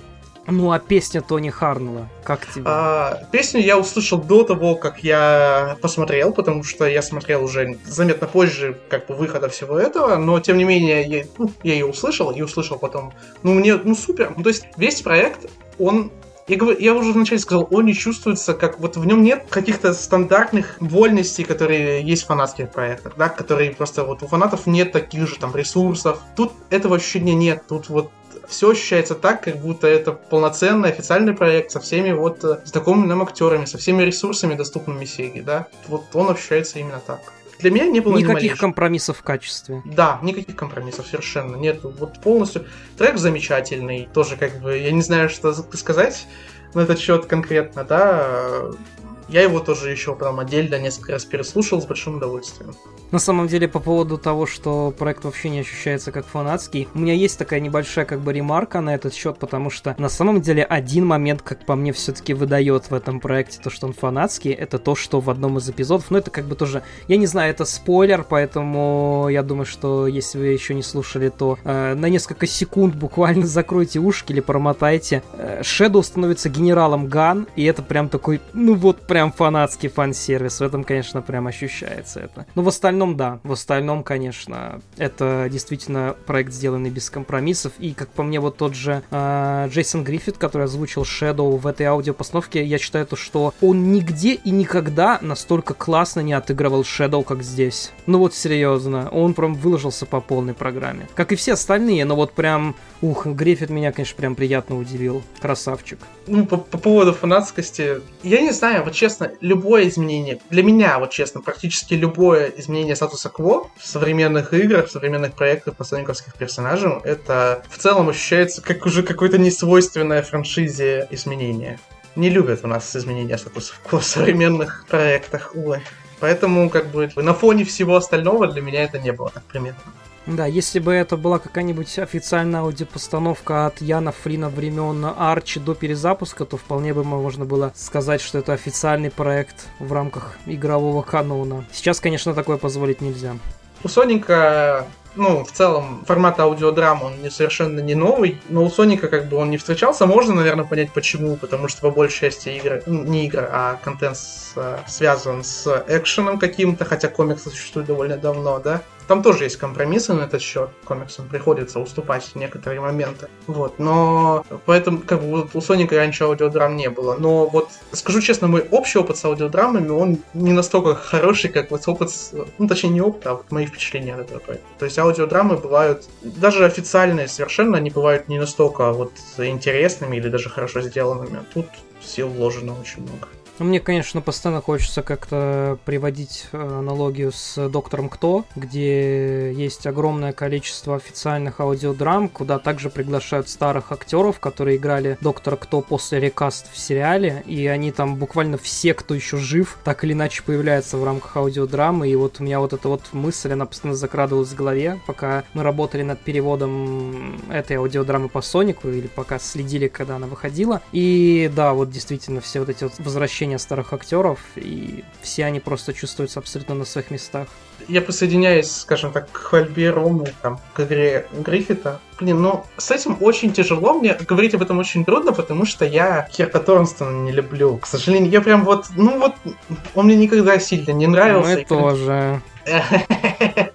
Ну, а песня Тони Харнелла, как тебе? А, песню я услышал до того, как я посмотрел, потому что я смотрел уже заметно позже, как бы, выхода всего этого, но, тем не менее, я, ну, я ее услышал, и услышал потом. Ну, мне, ну, супер. Ну, то есть, весь проект, он я, говорю, я уже вначале сказал, он не чувствуется, как вот в нем нет каких-то стандартных вольностей, которые есть в фанатских проектах, да, которые просто вот у фанатов нет таких же там ресурсов. Тут этого ощущения нет, тут вот все ощущается так, как будто это полноценный официальный проект со всеми вот э, знакомыми нам актерами, со всеми ресурсами, доступными Сеге, да. Вот он ощущается именно так. Для меня не было никаких компромиссов в качестве. Да, никаких компромиссов совершенно нет. Вот полностью трек замечательный, тоже как бы я не знаю, что сказать на этот счет конкретно, да. Я его тоже еще прям отдельно несколько раз переслушал с большим удовольствием. На самом деле, по поводу того, что проект вообще не ощущается как фанатский, у меня есть такая небольшая как бы ремарка на этот счет, потому что на самом деле один момент, как по мне, все-таки выдает в этом проекте то, что он фанатский, это то, что в одном из эпизодов, ну это как бы тоже, я не знаю, это спойлер, поэтому я думаю, что если вы еще не слушали, то э, на несколько секунд буквально закройте ушки или промотайте. Э, Shadow становится генералом Ган, и это прям такой, ну вот прям фанатский фан-сервис, в этом, конечно, прям ощущается это. Но в остальном остальном, да. В остальном, конечно, это действительно проект, сделанный без компромиссов. И, как по мне, вот тот же э, Джейсон Гриффит, который озвучил Shadow в этой аудиопостановке, я считаю, то, что он нигде и никогда настолько классно не отыгрывал Shadow, как здесь. Ну вот серьезно, он прям выложился по полной программе. Как и все остальные, но вот прям, ух, Гриффит меня, конечно, прям приятно удивил. Красавчик. Ну, по, по поводу фанатскости, я не знаю, вот честно, любое изменение, для меня, вот честно, практически любое изменение статуса кво в современных играх, в современных проектах по сониковских персонажам, это в целом ощущается как уже какое-то несвойственное франшизе изменение. Не любят у нас изменения статуса кво в современных проектах, увы. Поэтому, как бы, на фоне всего остального для меня это не было так примерно. Да, если бы это была какая-нибудь официальная аудиопостановка от Яна Фрина времен Арчи до перезапуска, то вполне бы можно было сказать, что это официальный проект в рамках игрового канона. Сейчас, конечно, такое позволить нельзя. У Соника ну, в целом, формат аудиодрам, он не совершенно не новый, но у Соника как бы он не встречался. Можно, наверное, понять почему, потому что по большей части игры, ну, не игры, а контент с, связан с экшеном каким-то, хотя комиксы существуют довольно давно, да. Там тоже есть компромиссы на этот счет. Комиксам приходится уступать некоторые моменты. Вот, но поэтому как бы вот у Соника раньше аудиодрам не было. Но вот скажу честно, мой общий опыт с аудиодрамами, он не настолько хороший, как вот опыт, с, ну точнее не опыт, а вот мои впечатления от этого проекта. То есть аудиодрамы бывают, даже официальные совершенно, они бывают не настолько вот интересными или даже хорошо сделанными. Тут сил вложено очень много. Ну, мне, конечно, постоянно хочется как-то приводить э, аналогию с Доктором Кто, где есть огромное количество официальных аудиодрам, куда также приглашают старых актеров, которые играли Доктора Кто после рекаст в сериале, и они там буквально все, кто еще жив, так или иначе появляются в рамках аудиодрамы, и вот у меня вот эта вот мысль, она постоянно закрадывалась в голове, пока мы работали над переводом этой аудиодрамы по Сонику, или пока следили, когда она выходила, и да, вот действительно все вот эти вот возвращения возвращения старых актеров, и все они просто чувствуются абсолютно на своих местах. Я присоединяюсь, скажем так, к хвальбе Рому, там, к игре Гриффита. Блин, ну, с этим очень тяжело, мне говорить об этом очень трудно, потому что я Кирка Торнстона не люблю. К сожалению, я прям вот, ну вот, он мне никогда сильно не нравился. Мы тоже.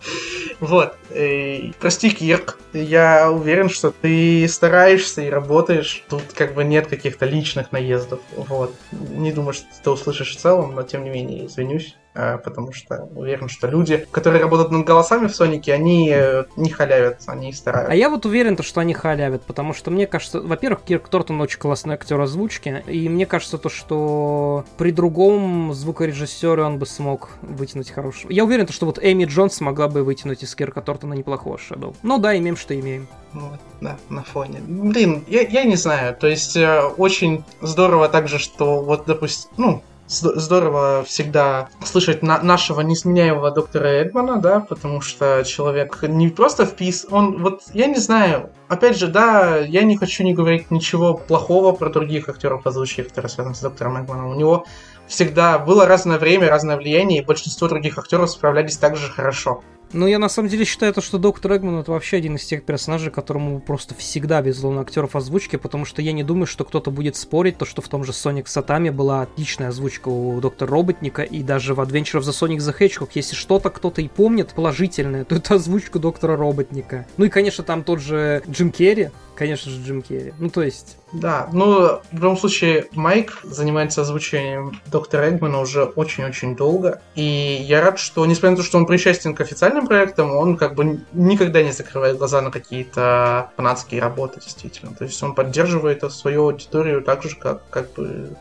Вот. И, прости, Кирк, я уверен, что ты стараешься и работаешь. Тут как бы нет каких-то личных наездов. Вот. Не думаю, что ты услышишь в целом, но тем не менее извинюсь. Э, потому что уверен, что люди, которые работают над голосами в Сонике, они э, не халявят, они стараются. А я вот уверен, что они халявят, потому что мне кажется, во-первых, Кирк Тортон очень классный актер озвучки, и мне кажется то, что при другом звукорежиссере он бы смог вытянуть хорошего. Я уверен, что вот Эми Джонс смогла бы вытянуть из Кирка Тортона неплохого Shadow. Ну да, имеем, что имеем. Вот, да, на фоне. Блин, я, я не знаю, то есть э, очень здорово также, что вот, допустим, ну, здорово всегда слышать на нашего несменяемого доктора Эдмана, да, потому что человек не просто впис, он вот, я не знаю, опять же, да, я не хочу не говорить ничего плохого про других актеров озвучки, которые связаны с доктором Эдманом. У него всегда было разное время, разное влияние, и большинство других актеров справлялись также хорошо. Ну, я на самом деле считаю, то, что доктор Эгман это вообще один из тех персонажей, которому просто всегда везло на актеров озвучки, потому что я не думаю, что кто-то будет спорить, то, что в том же Sonic Сатами была отличная озвучка у доктора Роботника, и даже в Adventure of the Sonic the Hedgehog, если что-то кто-то и помнит положительное, то это озвучка доктора Роботника. Ну и, конечно, там тот же Джим Керри, конечно же, Джим Керри. Ну, то есть... Да, ну, в любом случае, Майк занимается озвучением доктора Эгмана уже очень-очень долго, и я рад, что, несмотря на то, что он причастен к официальным проектам, он как бы никогда не закрывает глаза на какие-то фанатские работы, действительно. То есть он поддерживает свою аудиторию так же, как, как бы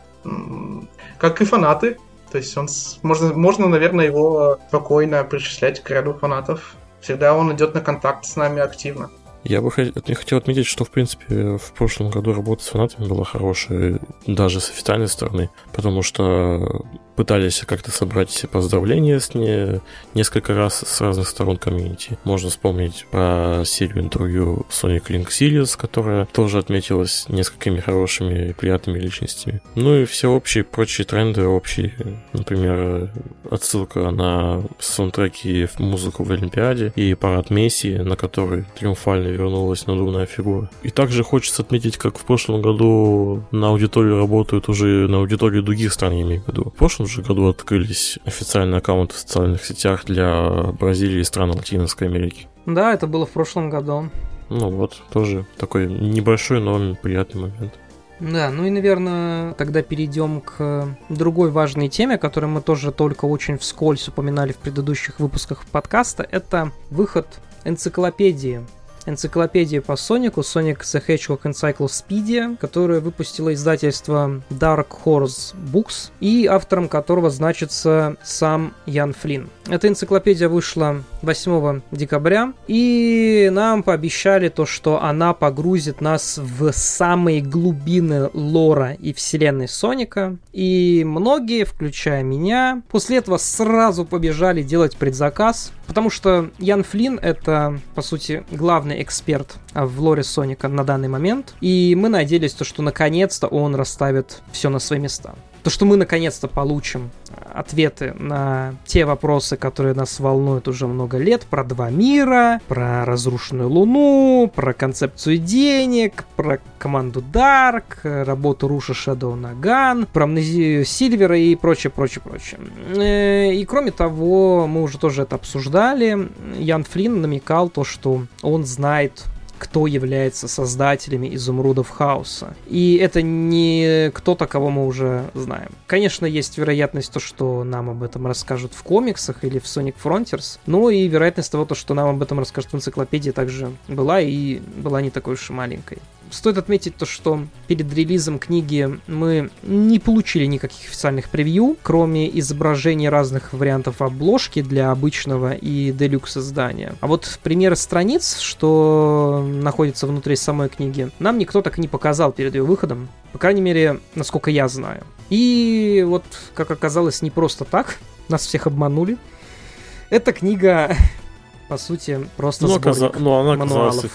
как и фанаты. То есть он можно, можно, наверное, его спокойно причислять к ряду фанатов. Всегда он идет на контакт с нами активно. Я бы хотел отметить, что, в принципе, в прошлом году работа с фанатами была хорошая, даже с официальной стороны, потому что пытались как-то собрать все поздравления с ней несколько раз с разных сторон комьюнити. Можно вспомнить про серию интервью Sonic Link Series, которая тоже отметилась несколькими хорошими и приятными личностями. Ну и все общие прочие тренды, общие, например, отсылка на саундтреки и музыку в Олимпиаде и парад Месси, на который триумфально вернулась надувная фигура. И также хочется отметить, как в прошлом году на аудиторию работают уже на аудитории других стран, я имею в виду. В прошлом же году открылись официальные аккаунты в социальных сетях для Бразилии и стран Латинской Америки. Да, это было в прошлом году. Ну вот, тоже такой небольшой, но приятный момент. Да, ну и, наверное, тогда перейдем к другой важной теме, которую мы тоже только очень вскользь упоминали в предыдущих выпусках подкаста. Это выход энциклопедии энциклопедию по Сонику, Sonic the Hedgehog Encyclopedia, которую выпустило издательство Dark Horse Books, и автором которого значится сам Ян Флинн. Эта энциклопедия вышла 8 декабря, и нам пообещали то, что она погрузит нас в самые глубины лора и вселенной Соника, и многие, включая меня, после этого сразу побежали делать предзаказ, потому что Ян Флинн это, по сути, главный эксперт в лоре Соника на данный момент, и мы надеялись, то, что наконец-то он расставит все на свои места то, что мы наконец-то получим ответы на те вопросы, которые нас волнуют уже много лет, про два мира, про разрушенную Луну, про концепцию денег, про команду Dark, работу Руша Shadow Наган, про амнезию Сильвера и прочее, прочее, прочее. Э, и кроме того, мы уже тоже это обсуждали, Ян Флинн намекал то, что он знает кто является создателями изумрудов хаоса. И это не кто-то, кого мы уже знаем. Конечно, есть вероятность то, что нам об этом расскажут в комиксах или в Sonic Frontiers, но и вероятность того, что нам об этом расскажут в энциклопедии также была и была не такой уж и маленькой. Стоит отметить то, что перед релизом книги мы не получили никаких официальных превью, кроме изображений разных вариантов обложки для обычного и делюкс издания. А вот примеры страниц, что находится внутри самой книги, нам никто так и не показал перед ее выходом. По крайней мере, насколько я знаю. И вот, как оказалось, не просто так. Нас всех обманули. Эта книга, по сути, просто ну, сборник оказа... ну, она мануалов. оказалась,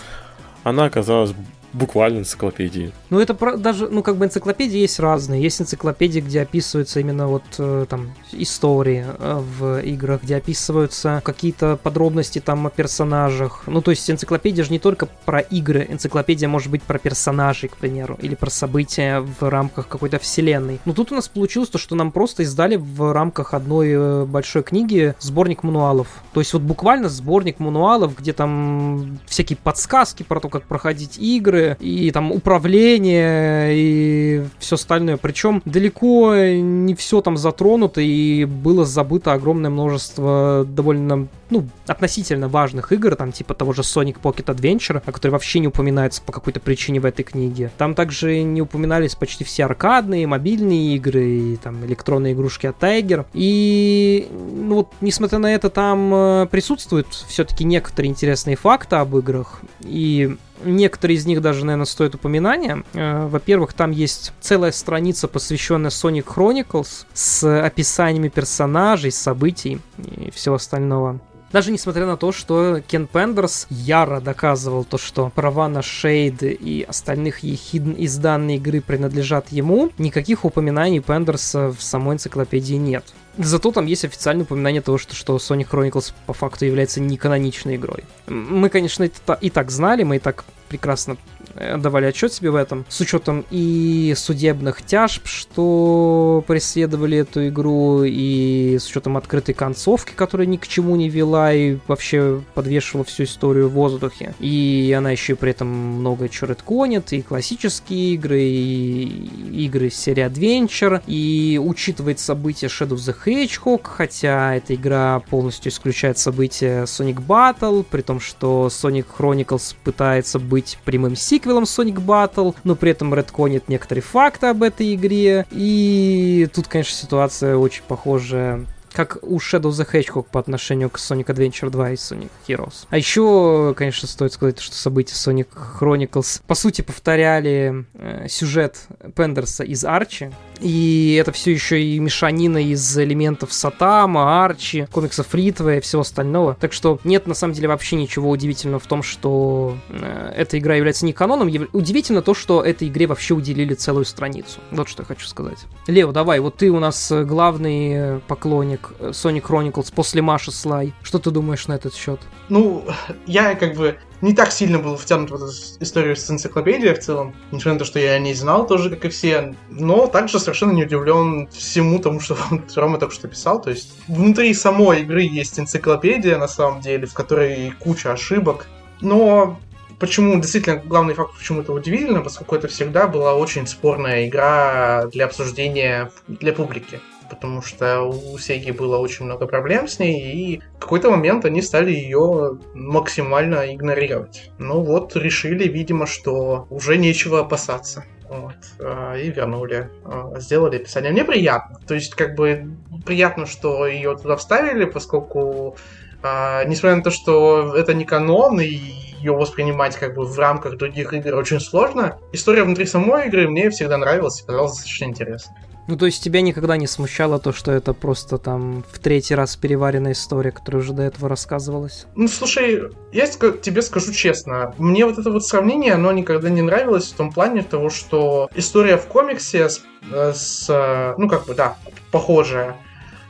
она оказалась буквально энциклопедии. Ну, это про, даже, ну, как бы энциклопедии есть разные. Есть энциклопедии, где описываются именно вот э, там истории э, в играх, где описываются какие-то подробности там о персонажах. Ну, то есть энциклопедия же не только про игры, энциклопедия может быть про персонажей, к примеру, или про события в рамках какой-то вселенной. Но тут у нас получилось то, что нам просто издали в рамках одной э, большой книги сборник мануалов. То есть вот буквально сборник мануалов, где там всякие подсказки про то, как проходить игры, игры, и там управление, и все остальное. Причем далеко не все там затронуто, и было забыто огромное множество довольно, ну, относительно важных игр, там типа того же Sonic Pocket Adventure, о которой вообще не упоминается по какой-то причине в этой книге. Там также не упоминались почти все аркадные, мобильные игры, и там электронные игрушки от Tiger. И, ну вот, несмотря на это, там э, присутствуют все-таки некоторые интересные факты об играх, и Некоторые из них даже, наверное, стоят упоминания. Э, во-первых, там есть целая страница, посвященная Sonic Chronicles с описаниями персонажей, событий и всего остального. Даже несмотря на то, что Кен Пендерс яро доказывал то, что права на Шейд и остальных ехидн из данной игры принадлежат ему, никаких упоминаний Пендерса в самой энциклопедии нет. Зато там есть официальное упоминание того, что, что Sonic Chronicles по факту является неканоничной игрой. Мы, конечно, это и так знали, мы и так прекрасно э, давали отчет себе в этом, с учетом и судебных тяжб, что преследовали эту игру, и с учетом открытой концовки, которая ни к чему не вела и вообще подвешивала всю историю в воздухе. И она еще и при этом много чего редконит, и классические игры, и игры серии Adventure, и учитывает события Shadow of the Hedgehog, хотя эта игра полностью исключает события Sonic Battle, при том, что Sonic Chronicles пытается быть быть прямым сиквелом Sonic Battle, но при этом редконит некоторые факты об этой игре. И тут, конечно, ситуация очень похожая как у Shadow the Hedgehog по отношению к Sonic Adventure 2 и Sonic Heroes. А еще, конечно, стоит сказать, что события Sonic Chronicles по сути повторяли э, сюжет Пендерса из Арчи, и это все еще и мешанина из элементов Сатама, Арчи, комиксов Ритва и всего остального. Так что нет на самом деле вообще ничего удивительного в том, что э, эта игра является не каноном. Удивительно то, что этой игре вообще уделили целую страницу. Вот что я хочу сказать. Лео, давай, вот ты у нас главный поклонник Sonic Chronicles после Маши Слай. Что ты думаешь на этот счет? Ну, я как бы не так сильно был втянут в эту историю с энциклопедией в целом, несмотря на то, что я о ней знал тоже, как и все, но также совершенно не удивлен всему тому, что Рома только что писал, то есть внутри самой игры есть энциклопедия, на самом деле, в которой куча ошибок, но почему, действительно, главный факт, почему это удивительно, поскольку это всегда была очень спорная игра для обсуждения для публики потому что у Сеги было очень много проблем с ней, и в какой-то момент они стали ее максимально игнорировать. Ну вот, решили, видимо, что уже нечего опасаться. Вот, а, и вернули, а, сделали описание. Мне приятно. То есть, как бы, приятно, что ее туда вставили, поскольку, а, несмотря на то, что это не канон, и ее воспринимать как бы в рамках других игр очень сложно, история внутри самой игры мне всегда нравилась и казалась достаточно интересной. Ну, то есть тебя никогда не смущало то, что это просто там в третий раз переваренная история, которая уже до этого рассказывалась? Ну, слушай, я тебе скажу честно, мне вот это вот сравнение, оно никогда не нравилось в том плане того, что история в комиксе с, с ну, как бы, да, похожая,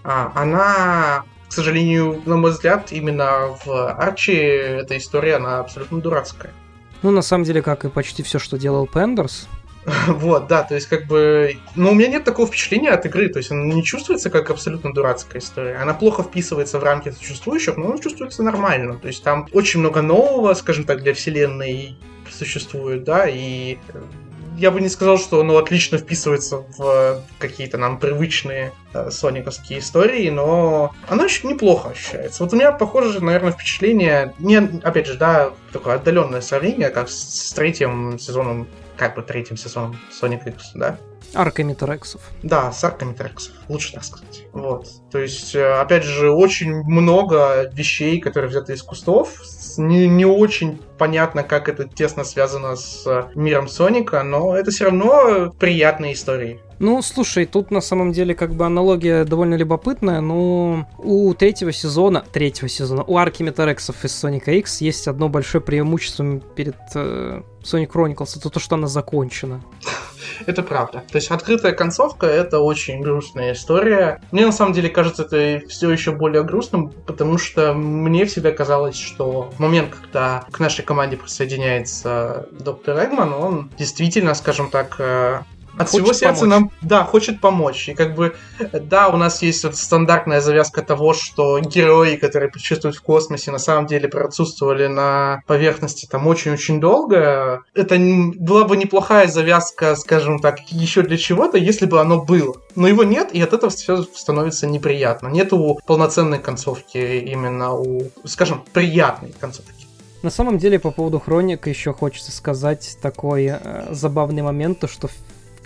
а, она к сожалению, на мой взгляд, именно в Арчи эта история, она абсолютно дурацкая. Ну, на самом деле, как и почти все, что делал Пендерс, Вот, да, то есть как бы... Ну, у меня нет такого впечатления от игры, то есть она не чувствуется как абсолютно дурацкая история. Она плохо вписывается в рамки существующих, но она чувствуется нормально. То есть там очень много нового, скажем так, для вселенной существует, да, и я бы не сказал, что оно отлично вписывается в какие-то нам привычные э, сониковские истории, но оно еще неплохо ощущается. Вот у меня похоже, наверное, впечатление, не, опять же, да, такое отдаленное сравнение, как с, с третьим сезоном как бы третьим сезоном Sonic X, да? Арками Терексов. Да, с арками Терексов, лучше так сказать. Вот. То есть, э, опять же, очень много вещей, которые взяты из кустов. Не, не очень понятно, как это тесно связано с миром Соника, но это все равно приятные истории. Ну, слушай, тут на самом деле как бы аналогия довольно любопытная, но у третьего сезона, третьего сезона, у арки Метарексов из Sonic X есть одно большое преимущество перед э, Sonic Chronicles, это то, что она закончена. Это правда. То есть открытая концовка это очень грустная история. Мне на самом деле кажется это все еще более грустным, потому что мне всегда казалось, что в момент, когда к нашей команде присоединяется доктор Эгман, он действительно, скажем так, от всего сердца помочь. нам, да, хочет помочь. И как бы, да, у нас есть вот стандартная завязка того, что герои, которые путешествуют в космосе, на самом деле присутствовали на поверхности там очень-очень долго. Это была бы неплохая завязка, скажем так, еще для чего-то, если бы оно было. Но его нет, и от этого все становится неприятно. Нету полноценной концовки именно у, скажем, приятной концовки. На самом деле, по поводу Хроник еще хочется сказать такой э, забавный момент, то что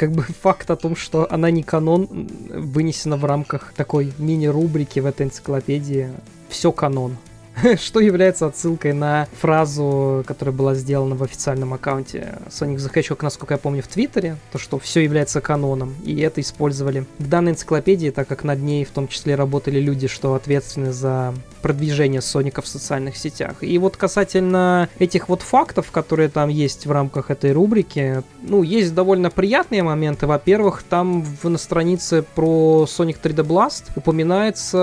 как бы факт о том, что она не канон, вынесена в рамках такой мини-рубрики в этой энциклопедии. Все канон. что является отсылкой на фразу, которая была сделана в официальном аккаунте Sonic the Hedgehog, насколько я помню, в Твиттере, то, что все является каноном, и это использовали в данной энциклопедии, так как над ней в том числе работали люди, что ответственны за продвижение Соника в социальных сетях. И вот касательно этих вот фактов, которые там есть в рамках этой рубрики, ну, есть довольно приятные моменты. Во-первых, там в, на странице про Sonic 3D Blast упоминается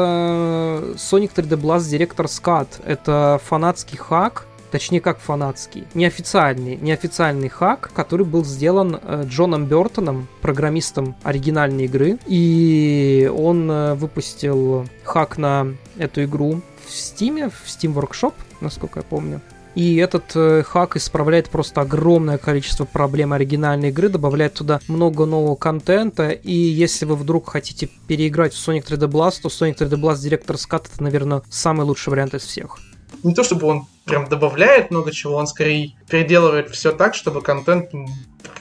Sonic 3D Blast Director Scott. Это фанатский хак, точнее как фанатский, неофициальный, неофициальный хак, который был сделан э, Джоном Бертоном, программистом оригинальной игры, и он э, выпустил хак на эту игру в Steam, в Steam Workshop, насколько я помню. И этот э, хак исправляет просто огромное количество проблем оригинальной игры, добавляет туда много нового контента. И если вы вдруг хотите переиграть в Sonic 3D Blast, то Sonic 3D Blast Director's Cut это, наверное, самый лучший вариант из всех. Не то чтобы он прям добавляет много чего, он скорее переделывает все так, чтобы контент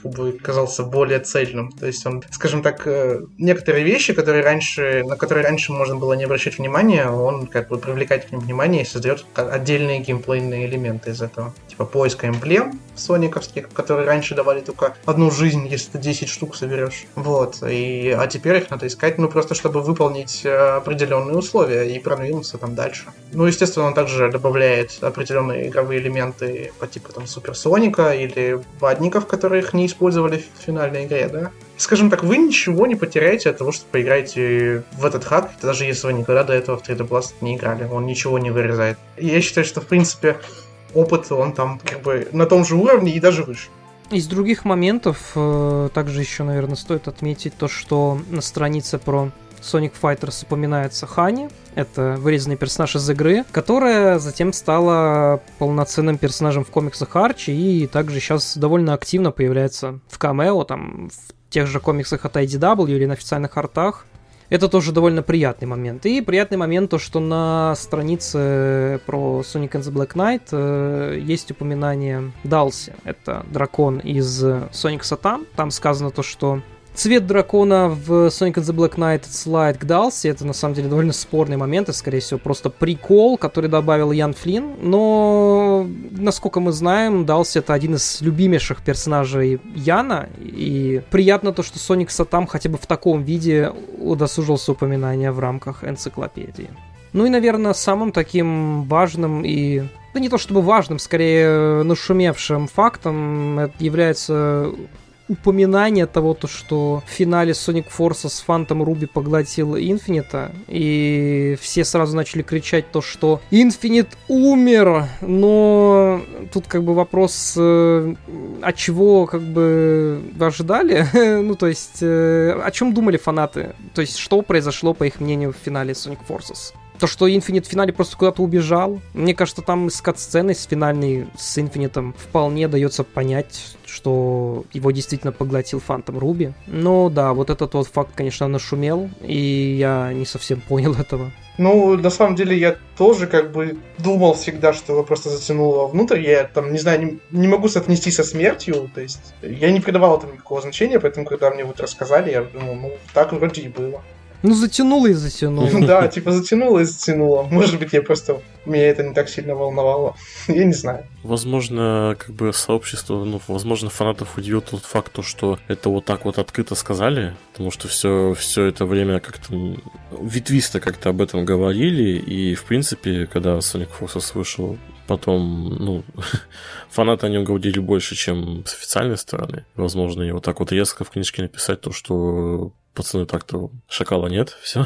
бы казался более цельным. То есть он, скажем так, э, некоторые вещи, которые раньше, на которые раньше можно было не обращать внимания, он как бы привлекает к ним внимание и создает отдельные геймплейные элементы из этого. Типа поиска эмблем сониковских, которые раньше давали только одну жизнь, если ты 10 штук соберешь. Вот. И, а теперь их надо искать, ну, просто чтобы выполнить э, определенные условия и продвинуться там дальше. Ну, естественно, он также добавляет определенные игровые элементы по типу там Суперсоника или вадников, которые их не использовали в финальной игре, да? Скажем так, вы ничего не потеряете от того, что поиграете в этот хак, даже если вы никогда до этого в 3D Blast не играли. Он ничего не вырезает. И я считаю, что, в принципе, опыт, он там как бы на том же уровне и даже выше. Из других моментов э, также еще, наверное, стоит отметить то, что на странице про Sonic Fighters упоминается Хани. Это вырезанный персонаж из игры, которая затем стала полноценным персонажем в комиксах Арчи и также сейчас довольно активно появляется в камео, там, в тех же комиксах от IDW или на официальных артах. Это тоже довольно приятный момент. И приятный момент то, что на странице про Sonic and the Black Knight э, есть упоминание Далси. Это дракон из Sonic Satan. Там сказано то, что Цвет дракона в Sonic the Black Knight к Далси, это на самом деле довольно спорный момент, и скорее всего просто прикол, который добавил Ян Флинн, но насколько мы знаем, Далси это один из любимейших персонажей Яна, и приятно то, что Соник Сатам хотя бы в таком виде удосужился упоминания в рамках энциклопедии. Ну и, наверное, самым таким важным и да не то чтобы важным, скорее нашумевшим фактом является упоминание того, то, что в финале Sonic Forces Phantom Ruby поглотил Инфинита, и все сразу начали кричать то, что Инфинит умер, но тут как бы вопрос, э, от чего как бы ожидали, ну то есть э, о чем думали фанаты, то есть что произошло по их мнению в финале Sonic Forces. То, что Infinite в финале просто куда-то убежал. Мне кажется, там с кат-сценой, с финальной, с Инфинитом вполне дается понять, что его действительно поглотил Фантом Руби. Но да, вот этот вот факт, конечно, нашумел, и я не совсем понял этого. Ну, на самом деле, я тоже как бы думал всегда, что его просто затянуло внутрь. Я там, не знаю, не, не могу соотнести со смертью. То есть я не придавал этому никакого значения, поэтому, когда мне вот рассказали, я думал, ну, так вроде и было. Ну, затянуло и затянуло. Да, типа затянуло и затянуло. Может быть, я просто... Меня это не так сильно волновало. Я не знаю. Возможно, как бы сообщество, ну, возможно, фанатов удивил тот факт, то, что это вот так вот открыто сказали, потому что все, все это время как-то ветвисто как-то об этом говорили, и, в принципе, когда Sonic Forces вышел, потом, ну, фанаты о нем говорили больше, чем с официальной стороны. Возможно, и вот так вот резко в книжке написать то, что пацаны так-то шакала нет, все.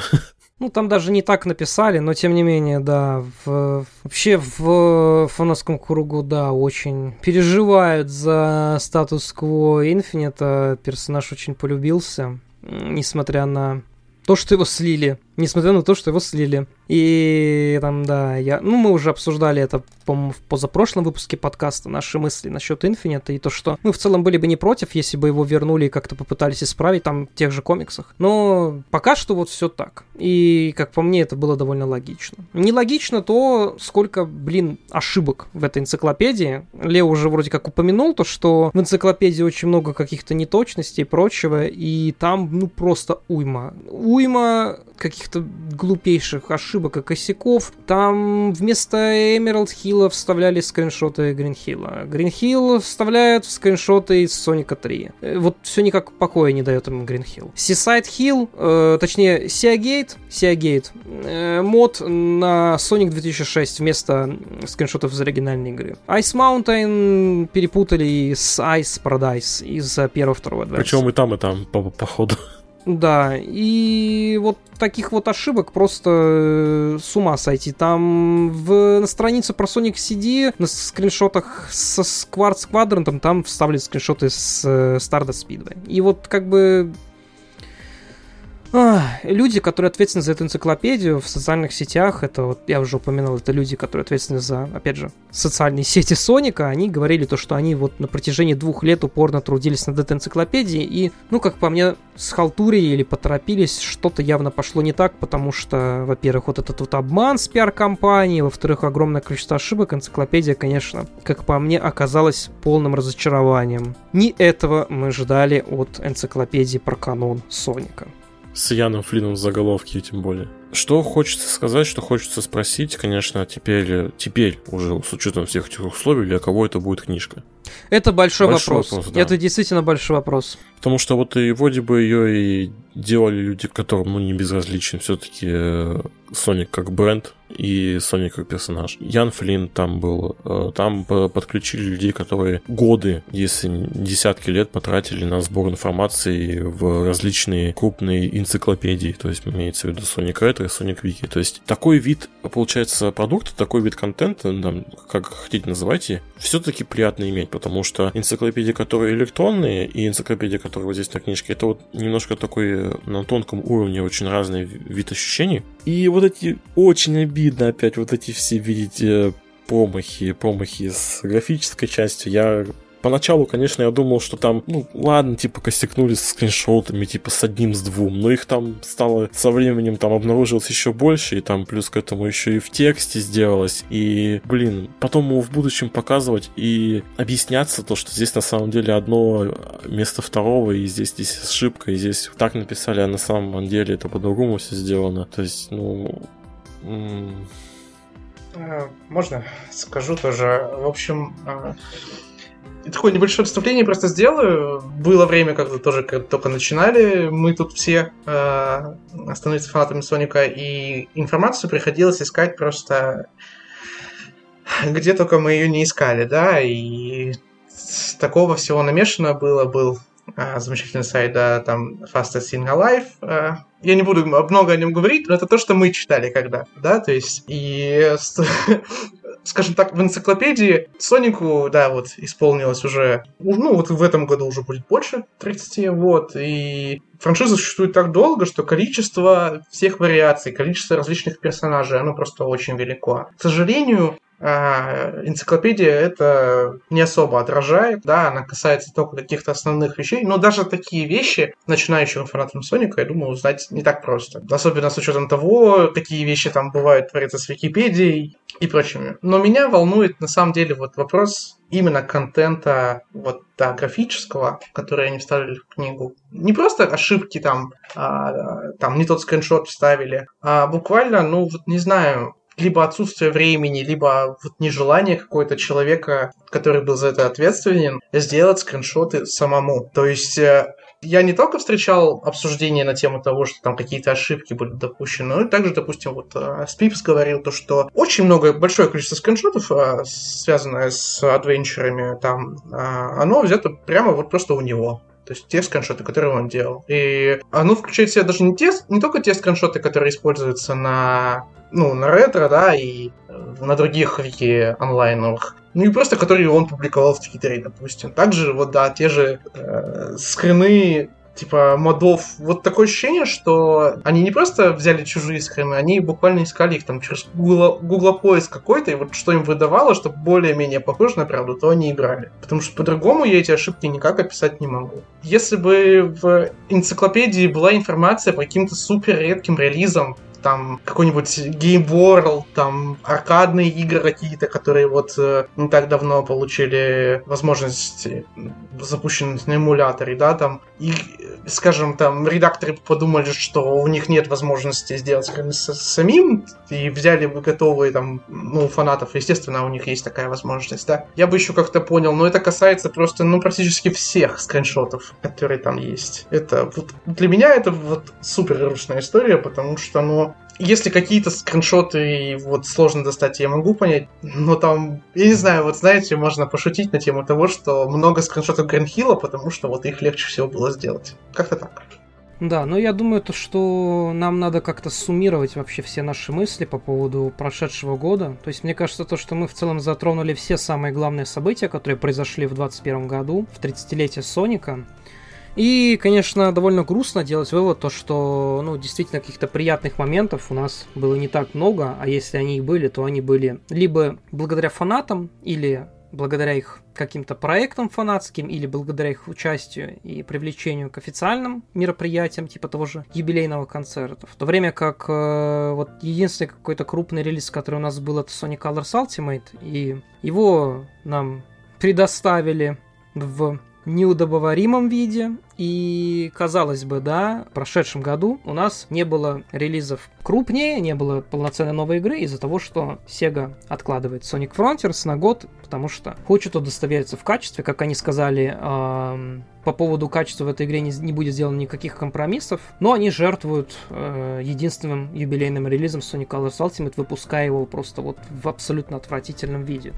Ну, там даже не так написали, но тем не менее, да, в, вообще в фанатском кругу, да, очень переживают за статус-кво Инфинита. Персонаж очень полюбился, несмотря на то, что его слили. Несмотря на то, что его слили. И там, да, я... Ну, мы уже обсуждали это, по-моему, в позапрошлом выпуске подкаста, наши мысли насчет Инфинита, и то, что мы в целом были бы не против, если бы его вернули и как-то попытались исправить там в тех же комиксах. Но пока что вот все так. И, как по мне, это было довольно логично. Нелогично то, сколько, блин, ошибок в этой энциклопедии. Лео уже вроде как упомянул то, что в энциклопедии очень много каких-то неточностей и прочего, и там, ну, просто уйма. Уйма каких-то глупейших ошибок и косяков. Там вместо Эмералд Хилла вставляли скриншоты Гринхилла. Гринхилл вставляют скриншоты из Соника 3. Э, вот все никак покоя не дает им Гринхилл. Seaside Hill, э, точнее Seagate, Seagate, э, мод на Sonic 2006 вместо скриншотов из оригинальной игры. Ice Mountain перепутали с Ice Paradise из первого-второго Причем и там, и там, по, по ходу. Да, и вот таких вот ошибок просто э, с ума сойти. Там в, на странице про Sonic CD на скриншотах со Quartz Quadrant там вставлены скриншоты с э, Stardust Speedway. И вот как бы люди, которые ответственны за эту энциклопедию в социальных сетях, это вот я уже упоминал, это люди, которые ответственны за, опять же, социальные сети Соника, они говорили то, что они вот на протяжении двух лет упорно трудились над этой энциклопедией, и, ну, как по мне, схалтурили или поторопились, что-то явно пошло не так, потому что, во-первых, вот этот вот обман с пиар-компанией, во-вторых, огромное количество ошибок, энциклопедия, конечно, как по мне, оказалась полным разочарованием. Не этого мы ждали от энциклопедии про канон Соника с Яном Флином в заголовке, тем более. Что хочется сказать, что хочется спросить, конечно, теперь, теперь уже с учетом всех этих условий, для кого это будет книжка? Это большой, большой вопрос. вопрос да. Это действительно большой вопрос. Потому что вот и вроде бы ее и делали люди, которым ну, не безразличен все-таки Sonic как бренд и Sonic как персонаж. Ян Флинн там был. Э, там подключили людей, которые годы, если десятки лет потратили на сбор информации в различные крупные энциклопедии. То есть имеется в виду Sonic Retro и Sonic Wiki. То есть такой вид, получается, продукта, такой вид контента, там, как хотите называйте, все-таки приятно иметь, потому что энциклопедии, которые электронные, и энциклопедия, которая вот здесь на книжке, это вот немножко такой на тонком уровне очень разный вид ощущений. И вот эти очень обидно опять вот эти все видите промахи, промахи с графической частью. Я Поначалу, конечно, я думал, что там, ну, ладно, типа, косякнули с скриншотами, типа, с одним, с двум, но их там стало со временем там обнаружилось еще больше, и там плюс к этому еще и в тексте сделалось, и, блин, потом его в будущем показывать и объясняться то, что здесь на самом деле одно место второго, и здесь здесь ошибка, и здесь так написали, а на самом деле это по-другому все сделано. То есть, ну... Э, можно скажу тоже? В общем, э, такое небольшое отступление просто сделаю. Было время, когда тоже когда только начинали, мы тут все э, становиться фанатами Соника, и информацию приходилось искать просто где только мы ее не искали, да, и такого всего намешано было, был э, замечательный сайт, да, там Fastest Thing Alive. Э, я не буду много о нем говорить, но это то, что мы читали когда, да, то есть и скажем так, в энциклопедии Сонику, да, вот исполнилось уже, ну вот в этом году уже будет больше 30, вот, и франшиза существует так долго, что количество всех вариаций, количество различных персонажей, оно просто очень велико. К сожалению, энциклопедия это не особо отражает, да, она касается только каких-то основных вещей, но даже такие вещи начинающим фанатам Соника, я думаю, узнать не так просто. Особенно с учетом того, какие вещи там бывают творятся с Википедией и прочими. Но меня волнует на самом деле вот вопрос именно контента вот да, графического, который они вставили в книгу. Не просто ошибки там, а, там не тот скриншот вставили, а буквально, ну вот не знаю, либо отсутствие времени, либо вот нежелание какого-то человека, который был за это ответственен, сделать скриншоты самому. То есть э, я не только встречал обсуждения на тему того, что там какие-то ошибки были допущены, но и также, допустим, вот э, Спипс говорил то, что очень много, большое количество скриншотов, э, связанное с адвенчерами, там, оно взято прямо вот просто у него. То есть те скриншоты, которые он делал. И оно включает в себя даже не, те, не только те скриншоты, которые используются на ну, на ретро, да, и э, на других вики онлайновых. Ну и просто, которые он публиковал в Твиттере, допустим. Также, вот, да, те же э, скрины типа модов. Вот такое ощущение, что они не просто взяли чужие скрины, они буквально искали их там через Google, Google поиск какой-то, и вот что им выдавало, чтобы более-менее похоже на правду, то они и брали. Потому что по-другому я эти ошибки никак описать не могу. Если бы в энциклопедии была информация по каким-то супер редким релизам, там какой-нибудь Game World, там аркадные игры какие-то, которые вот э, не так давно получили возможность запущены на эмуляторе, да, там, и, скажем, там, редакторы подумали, что у них нет возможности сделать самим, и взяли бы готовые, там, ну, фанатов, естественно, у них есть такая возможность, да. Я бы еще как-то понял, но это касается просто, ну, практически всех скриншотов, которые там есть. Это вот для меня это вот супер грустная история, потому что, ну, если какие-то скриншоты вот сложно достать, я могу понять, но там, я не знаю, вот знаете, можно пошутить на тему того, что много скриншотов Гринхилла, потому что вот их легче всего было сделать. Как-то так. Да, но я думаю, то, что нам надо как-то суммировать вообще все наши мысли по поводу прошедшего года. То есть мне кажется, то, что мы в целом затронули все самые главные события, которые произошли в 2021 году, в 30-летие Соника. И, конечно, довольно грустно делать вывод, то, что, ну, действительно, каких-то приятных моментов у нас было не так много, а если они и были, то они были либо благодаря фанатам, или благодаря их каким-то проектам фанатским или благодаря их участию и привлечению к официальным мероприятиям, типа того же юбилейного концерта. В то время как э, вот единственный какой-то крупный релиз, который у нас был, это Sonic Colors Ultimate, и его нам предоставили в неудобоваримом виде. И, казалось бы, да, в прошедшем году у нас не было релизов крупнее, не было полноценной новой игры из-за того, что Sega откладывает Sonic Frontiers на год, потому что хочет удостовериться в качестве, как они сказали, эм, по поводу качества в этой игре не, не будет сделано никаких компромиссов, но они жертвуют э, единственным юбилейным релизом Sonic Colors Ultimate, выпуская его просто вот в абсолютно отвратительном виде.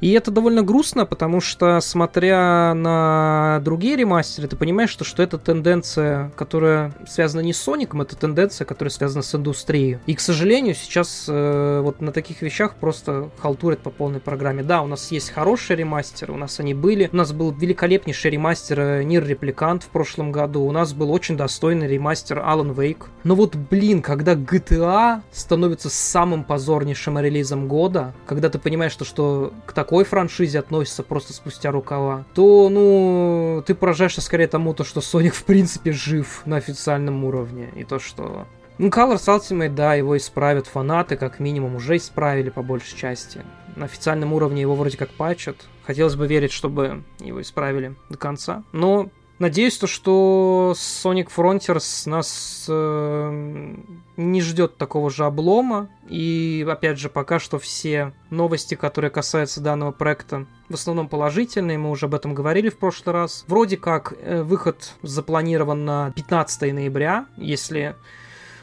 И это довольно грустно, потому что, смотря на другие ремастеры, ты понимаешь, что, что это тенденция, которая связана не с Соником, это тенденция, которая связана с индустрией. И, к сожалению, сейчас э, вот на таких вещах просто халтурят по полной программе. Да, у нас есть хорошие ремастеры, у нас они были. У нас был великолепнейший ремастер э, Нир Репликант в прошлом году. У нас был очень достойный ремастер Alan Wake. Но вот, блин, когда GTA становится самым позорнейшим релизом года, когда ты понимаешь, что, что к такой франшизе относится просто спустя рукава, то, ну, ты поражаешься скорее тому, то, что Sonic в принципе жив на официальном уровне. И то, что ну, Colors Ultimate, да, его исправят фанаты, как минимум, уже исправили по большей части. На официальном уровне его вроде как патчат. Хотелось бы верить, чтобы его исправили до конца. Но надеюсь, то, что Sonic Frontiers нас э, не ждет такого же облома. И, опять же, пока что все новости, которые касаются данного проекта, в основном положительные. Мы уже об этом говорили в прошлый раз. Вроде как э, выход запланирован на 15 ноября, если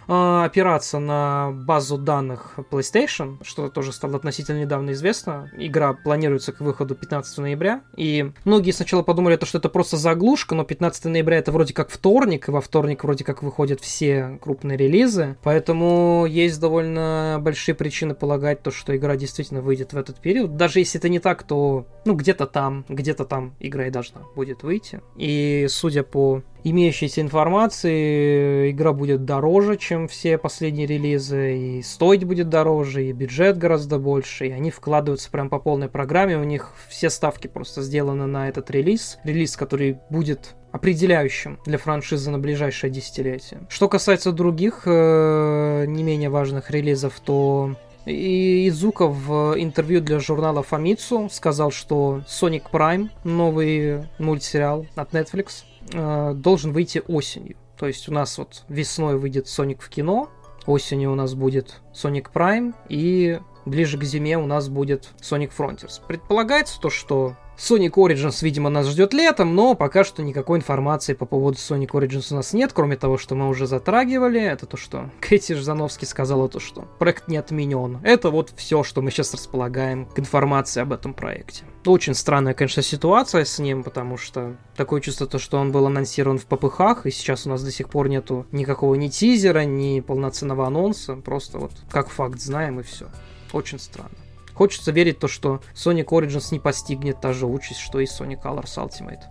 опираться на базу данных PlayStation, что тоже стало относительно недавно известно. Игра планируется к выходу 15 ноября, и многие сначала подумали, что это просто заглушка, но 15 ноября это вроде как вторник, и во вторник вроде как выходят все крупные релизы, поэтому есть довольно большие причины полагать то, что игра действительно выйдет в этот период. Даже если это не так, то ну где-то там, где-то там игра и должна будет выйти. И судя по имеющейся информации, игра будет дороже, чем все последние релизы, и стоить будет дороже, и бюджет гораздо больше, и они вкладываются прям по полной программе, у них все ставки просто сделаны на этот релиз, релиз, который будет определяющим для франшизы на ближайшее десятилетие. Что касается других э, не менее важных релизов, то и Изука в интервью для журнала Famitsu сказал, что Sonic Prime, новый мультсериал от Netflix, э, должен выйти осенью. То есть у нас вот весной выйдет Sonic в кино, осенью у нас будет Sonic Prime, и ближе к зиме у нас будет Sonic Frontiers. Предполагается то, что Sonic Origins, видимо, нас ждет летом, но пока что никакой информации по поводу Sonic Origins у нас нет, кроме того, что мы уже затрагивали. Это то, что Кэти Ждановский сказала, то, что проект не отменен. Это вот все, что мы сейчас располагаем к информации об этом проекте. Очень странная, конечно, ситуация с ним, потому что такое чувство, то, что он был анонсирован в попыхах, и сейчас у нас до сих пор нету никакого ни тизера, ни полноценного анонса. Просто вот как факт знаем и все. Очень странно. Хочется верить то, что Sonic Origins не постигнет та же участь, что и Sonic Colors Ultimate.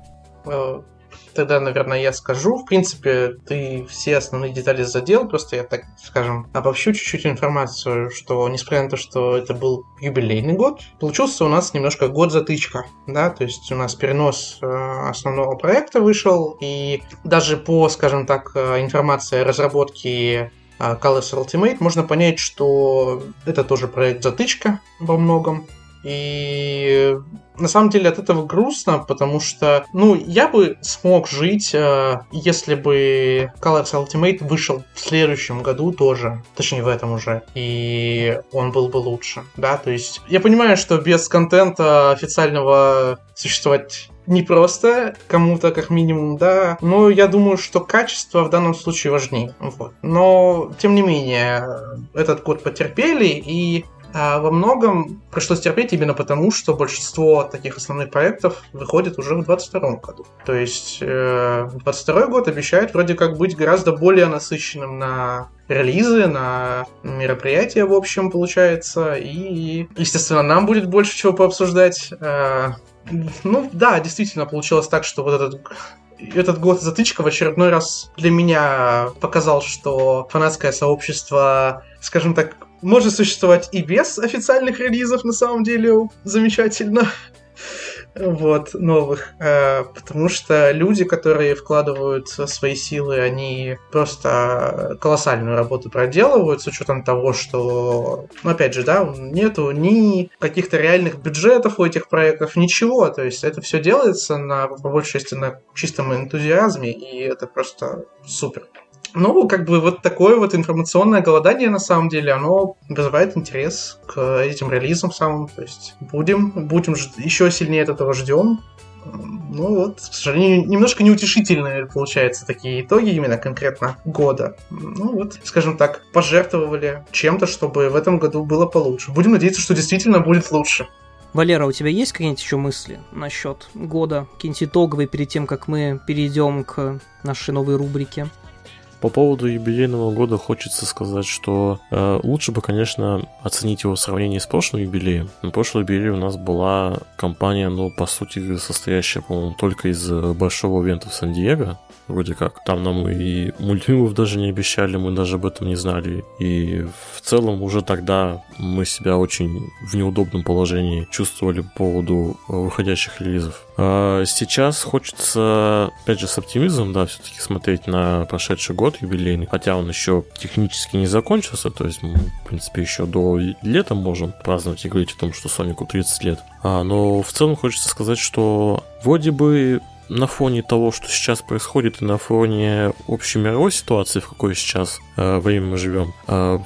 Э, тогда, наверное, я скажу. В принципе, ты все основные детали задел, просто я так, скажем, обобщу чуть-чуть информацию, что, несмотря на то, что это был юбилейный год, получился у нас немножко год-затычка, да, то есть у нас перенос э, основного проекта вышел, и даже по, скажем так, э, информации о разработке Colors Ultimate, можно понять, что это тоже проект затычка во многом. И на самом деле от этого грустно, потому что, ну, я бы смог жить, э, если бы Colors Ultimate вышел в следующем году тоже, точнее в этом уже, и он был бы лучше, да, то есть я понимаю, что без контента официального существовать непросто кому-то, как минимум, да. Но я думаю, что качество в данном случае важнее. Вот. Но, тем не менее, этот год потерпели, и а во многом пришлось терпеть именно потому, что большинство таких основных проектов выходит уже в 2022 году. То есть э, 22 год обещает вроде как быть гораздо более насыщенным на релизы, на мероприятия, в общем, получается. И, естественно, нам будет больше чего пообсуждать. Э, ну да, действительно получилось так, что вот этот этот год затычка в очередной раз для меня показал, что фанатское сообщество, скажем так, может существовать и без официальных релизов, на самом деле замечательно. Вот, новых. Э, потому что люди, которые вкладывают свои силы, они просто колоссальную работу проделывают, с учетом того, что, ну, опять же, да, нету ни каких-то реальных бюджетов у этих проектов, ничего. То есть это все делается на, по большей части на чистом энтузиазме, и это просто супер. Ну, как бы вот такое вот информационное голодание, на самом деле, оно вызывает интерес к этим релизам самым. То есть будем, будем еще сильнее от этого ждем. Ну вот, к сожалению, немножко неутешительные получаются такие итоги именно конкретно года. Ну вот, скажем так, пожертвовали чем-то, чтобы в этом году было получше. Будем надеяться, что действительно будет лучше. Валера, у тебя есть какие-нибудь еще мысли насчет года, какие-нибудь итоговые перед тем, как мы перейдем к нашей новой рубрике? По поводу юбилейного года хочется сказать, что э, лучше бы, конечно, оценить его в сравнении с прошлым юбилеем. Прошлый юбилей у нас была компания, ну, по сути, состоящая, по-моему, только из э, большого ивента в Сан-Диего, вроде как. Там нам и мультфильмов даже не обещали, мы даже об этом не знали. И в целом уже тогда мы себя очень в неудобном положении чувствовали по поводу э, выходящих релизов. А сейчас хочется, опять же, с оптимизмом, да, все-таки смотреть на прошедший год юбилейный, хотя он еще технически не закончился, то есть мы, в принципе, еще до лета можем праздновать и говорить о том, что Сонику 30 лет. А, но в целом хочется сказать, что вроде бы на фоне того, что сейчас происходит, и на фоне общей мировой ситуации, в какой сейчас э, время мы живем, э,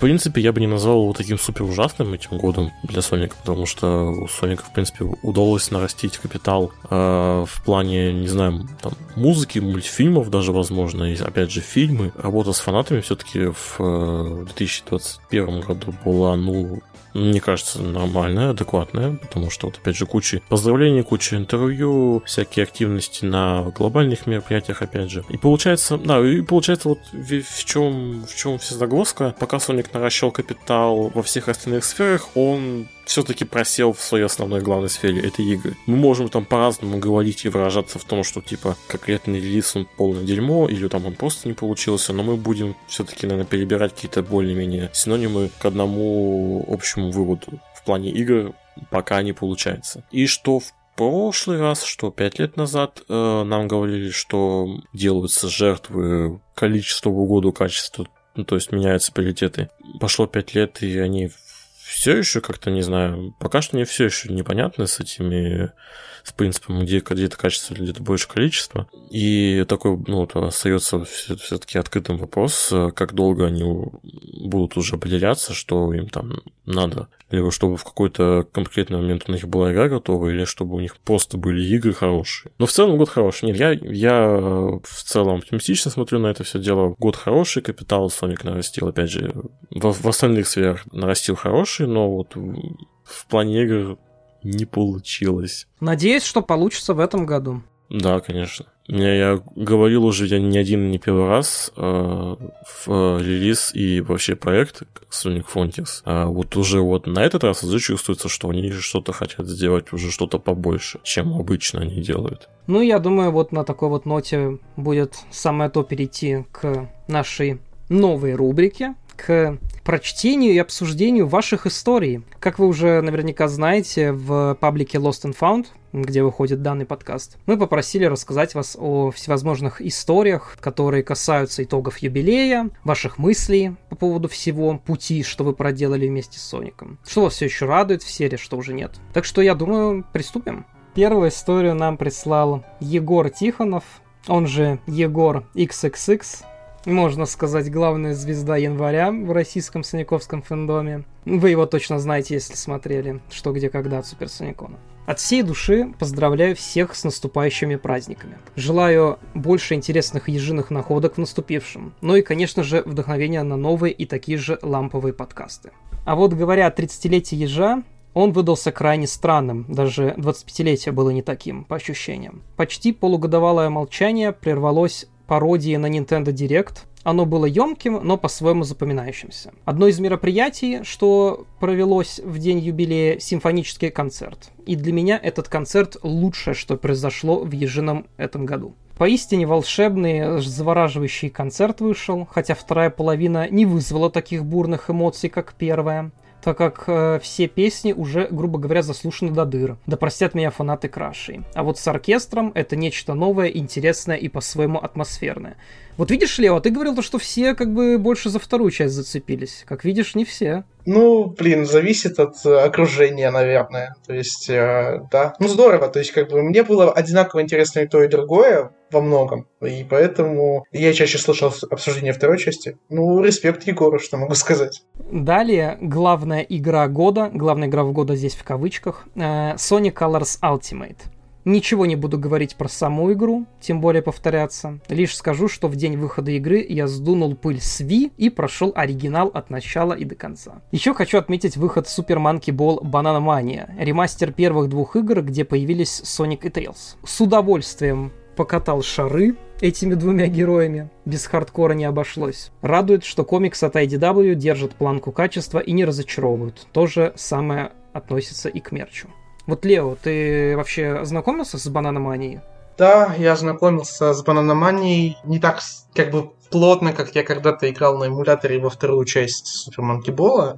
в принципе, я бы не назвал его таким супер ужасным этим годом для Соника, потому что у Соника, в принципе, удалось нарастить капитал э, в плане, не знаю, там, музыки, мультфильмов даже, возможно, и, опять же, фильмы. Работа с фанатами все-таки в э, 2021 году была, ну, мне кажется, нормальная, адекватная, потому что, вот, опять же, куча поздравлений, куча интервью, всякие активности на глобальных мероприятиях, опять же. И получается, да, и получается вот в, в чем, в чем вся загвоздка. Пока Sonic наращивал капитал во всех остальных сферах, он все-таки просел в своей основной главной сфере, это игры. Мы можем там по-разному говорить и выражаться в том, что типа конкретный релиз он полное дерьмо, или там он просто не получился, но мы будем все-таки, наверное, перебирать какие-то более-менее синонимы к одному общему выводу. В плане игр пока не получается. И что в прошлый раз, что пять лет назад, э, нам говорили, что делаются жертвы количеству в угоду качеству ну, то есть меняются приоритеты. Пошло пять лет, и они все еще как-то, не знаю, пока что мне все еще непонятно с этими, с принципом, где где-то качество, где-то больше количество. И такой, ну, вот остается все-таки открытым вопрос, как долго они будут уже определяться, что им там надо. Либо чтобы в какой-то конкретный момент у них была игра готова, или чтобы у них просто были игры хорошие. Но в целом год хороший. Нет, я, я в целом оптимистично смотрю на это все дело. Год хороший, капитал Sonic нарастил, опять же, в, в остальных сферах нарастил хороший, но вот в плане игр не получилось. Надеюсь, что получится в этом году. Да, конечно. Я, я говорил уже я не один, не первый раз э, в э, релиз и вообще проект Sonic Frontiers. А вот уже вот на этот раз уже чувствуется, что они что-то хотят сделать, уже что-то побольше, чем обычно они делают. Ну, я думаю, вот на такой вот ноте будет самое то перейти к нашей новой рубрике, к прочтению и обсуждению ваших историй. Как вы уже наверняка знаете, в паблике Lost and Found, где выходит данный подкаст, мы попросили рассказать вас о всевозможных историях, которые касаются итогов юбилея, ваших мыслей по поводу всего пути, что вы проделали вместе с Соником. Что вас все еще радует в серии, что уже нет. Так что я думаю, приступим. Первую историю нам прислал Егор Тихонов, он же Егор XXX, можно сказать, главная звезда января в российском Саняковском фэндоме. Вы его точно знаете, если смотрели «Что, где, когда» от Суперсоникона. От всей души поздравляю всех с наступающими праздниками. Желаю больше интересных ежиных находок в наступившем. Ну и, конечно же, вдохновения на новые и такие же ламповые подкасты. А вот говоря о 30-летии ежа, он выдался крайне странным, даже 25-летие было не таким, по ощущениям. Почти полугодовалое молчание прервалось пародии на Nintendo Direct. Оно было емким, но по-своему запоминающимся. Одно из мероприятий, что провелось в день юбилея, симфонический концерт. И для меня этот концерт лучшее, что произошло в ежином этом году. Поистине волшебный, завораживающий концерт вышел, хотя вторая половина не вызвала таких бурных эмоций, как первая так как э, все песни уже, грубо говоря, заслушаны до дыр. Да простят меня фанаты крашей. А вот с оркестром это нечто новое, интересное и по-своему атмосферное. Вот видишь, Лео, ты говорил то, что все как бы больше за вторую часть зацепились. Как видишь, не все. Ну, блин, зависит от э, окружения, наверное. То есть, э, да. Ну, здорово. То есть, как бы мне было одинаково интересно и то, и другое во многом. И поэтому я чаще слышал обсуждение второй части. Ну, респект Егору, что могу сказать. Далее, главная игра года, главная игра в года здесь в кавычках, э, Sonic Colors Ultimate. Ничего не буду говорить про саму игру, тем более повторяться. Лишь скажу, что в день выхода игры я сдунул пыль с Wii и прошел оригинал от начала и до конца. Еще хочу отметить выход Super Monkey Ball Banana Mania, ремастер первых двух игр, где появились Sonic и Tails. С удовольствием покатал шары этими двумя героями. Без хардкора не обошлось. Радует, что комикс от IDW держит планку качества и не разочаровывают. То же самое относится и к мерчу. Вот, Лео, ты вообще знакомился с Бананоманией? Да, я знакомился с Бананоманией не так как бы плотно, как я когда-то играл на эмуляторе во вторую часть Супер.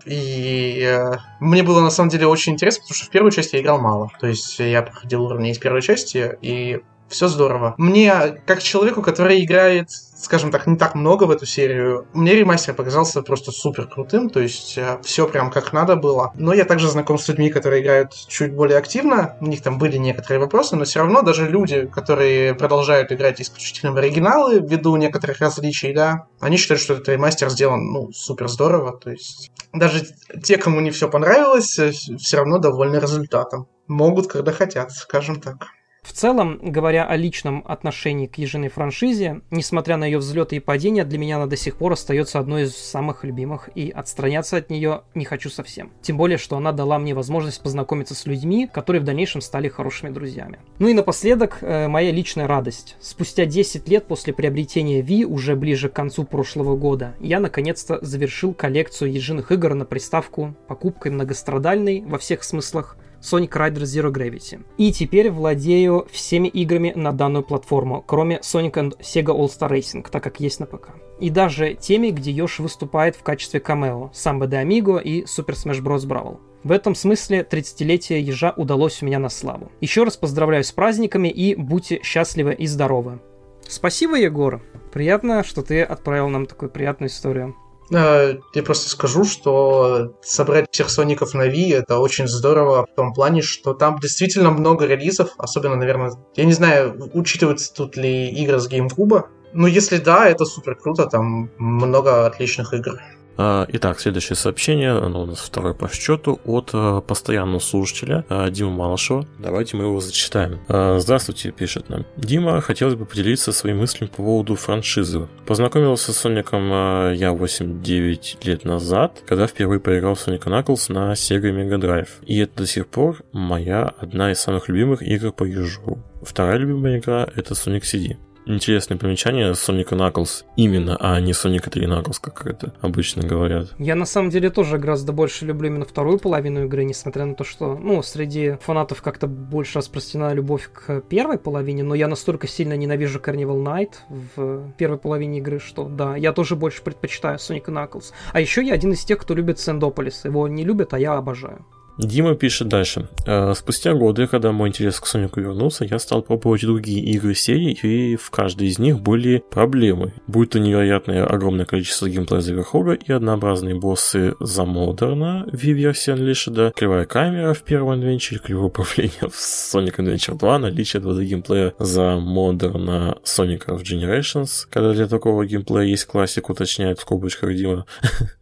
И э, мне было на самом деле очень интересно, потому что в первую часть я играл мало. То есть я проходил уровни из первой части, и все здорово. Мне, как человеку, который играет, скажем так, не так много в эту серию, мне ремастер показался просто супер крутым, то есть э, все прям как надо было. Но я также знаком с людьми, которые играют чуть более активно, у них там были некоторые вопросы, но все равно даже люди, которые продолжают играть исключительно в оригиналы, ввиду некоторых различий, да, они считают, что этот ремастер сделан, ну, супер здорово, то есть даже те, кому не все понравилось, э, все равно довольны результатом. Могут, когда хотят, скажем так. В целом, говоря о личном отношении к ежиной франшизе, несмотря на ее взлеты и падения, для меня она до сих пор остается одной из самых любимых, и отстраняться от нее не хочу совсем. Тем более, что она дала мне возможность познакомиться с людьми, которые в дальнейшем стали хорошими друзьями. Ну и напоследок, э, моя личная радость. Спустя 10 лет после приобретения Wii, уже ближе к концу прошлого года, я наконец-то завершил коллекцию ежиных игр на приставку покупкой многострадальной во всех смыслах Sonic Rider Zero Gravity. И теперь владею всеми играми на данную платформу, кроме Sonic and Sega All-Star Racing, так как есть на ПК. И даже теми, где Йош выступает в качестве камео, Samba de Amigo и Super Smash Bros. Brawl. В этом смысле 30-летие ежа удалось у меня на славу. Еще раз поздравляю с праздниками и будьте счастливы и здоровы. Спасибо, Егор. Приятно, что ты отправил нам такую приятную историю. Э, я просто скажу, что собрать всех Соников на Wii это очень здорово в том плане, что там действительно много релизов, особенно, наверное, я не знаю, учитываются тут ли игры с GameCube, но если да, это супер круто, там много отличных игр. А, итак, следующее сообщение, оно у нас второе по счету, от а, постоянного слушателя а, Дима Малышева. Давайте мы его зачитаем. Здравствуйте, пишет нам. Дима, хотелось бы поделиться своими мыслями по поводу франшизы. Познакомился с Соником я 8-9 лет назад, когда впервые поиграл в Sonic Knuckles на Sega Mega Drive. И это до сих пор моя одна из самых любимых игр по ежу. Вторая любимая игра это Sonic CD. Интересное примечание Соника Knuckles именно, а не Соника 3 Knuckles, как это обычно говорят. Я на самом деле тоже гораздо больше люблю именно вторую половину игры, несмотря на то, что, ну, среди фанатов как-то больше распространена любовь к первой половине, но я настолько сильно ненавижу Carnival Night в первой половине игры, что да, я тоже больше предпочитаю Sonic Knuckles. А еще я один из тех, кто любит Сэндополис. Его не любят, а я обожаю. Дима пишет дальше. «Э, спустя годы, когда мой интерес к Сонику вернулся, я стал пробовать другие игры серии, и в каждой из них были проблемы. Будь то невероятное огромное количество геймплея за Верхога и однообразные боссы за Модерна в версии Unleashed, кривая камера в первом Adventure, кривое управление в Sonic Adventure 2, наличие 2D геймплея за Модерна Sonic of Generations, когда для такого геймплея есть классик, уточняет в скобочках Дима.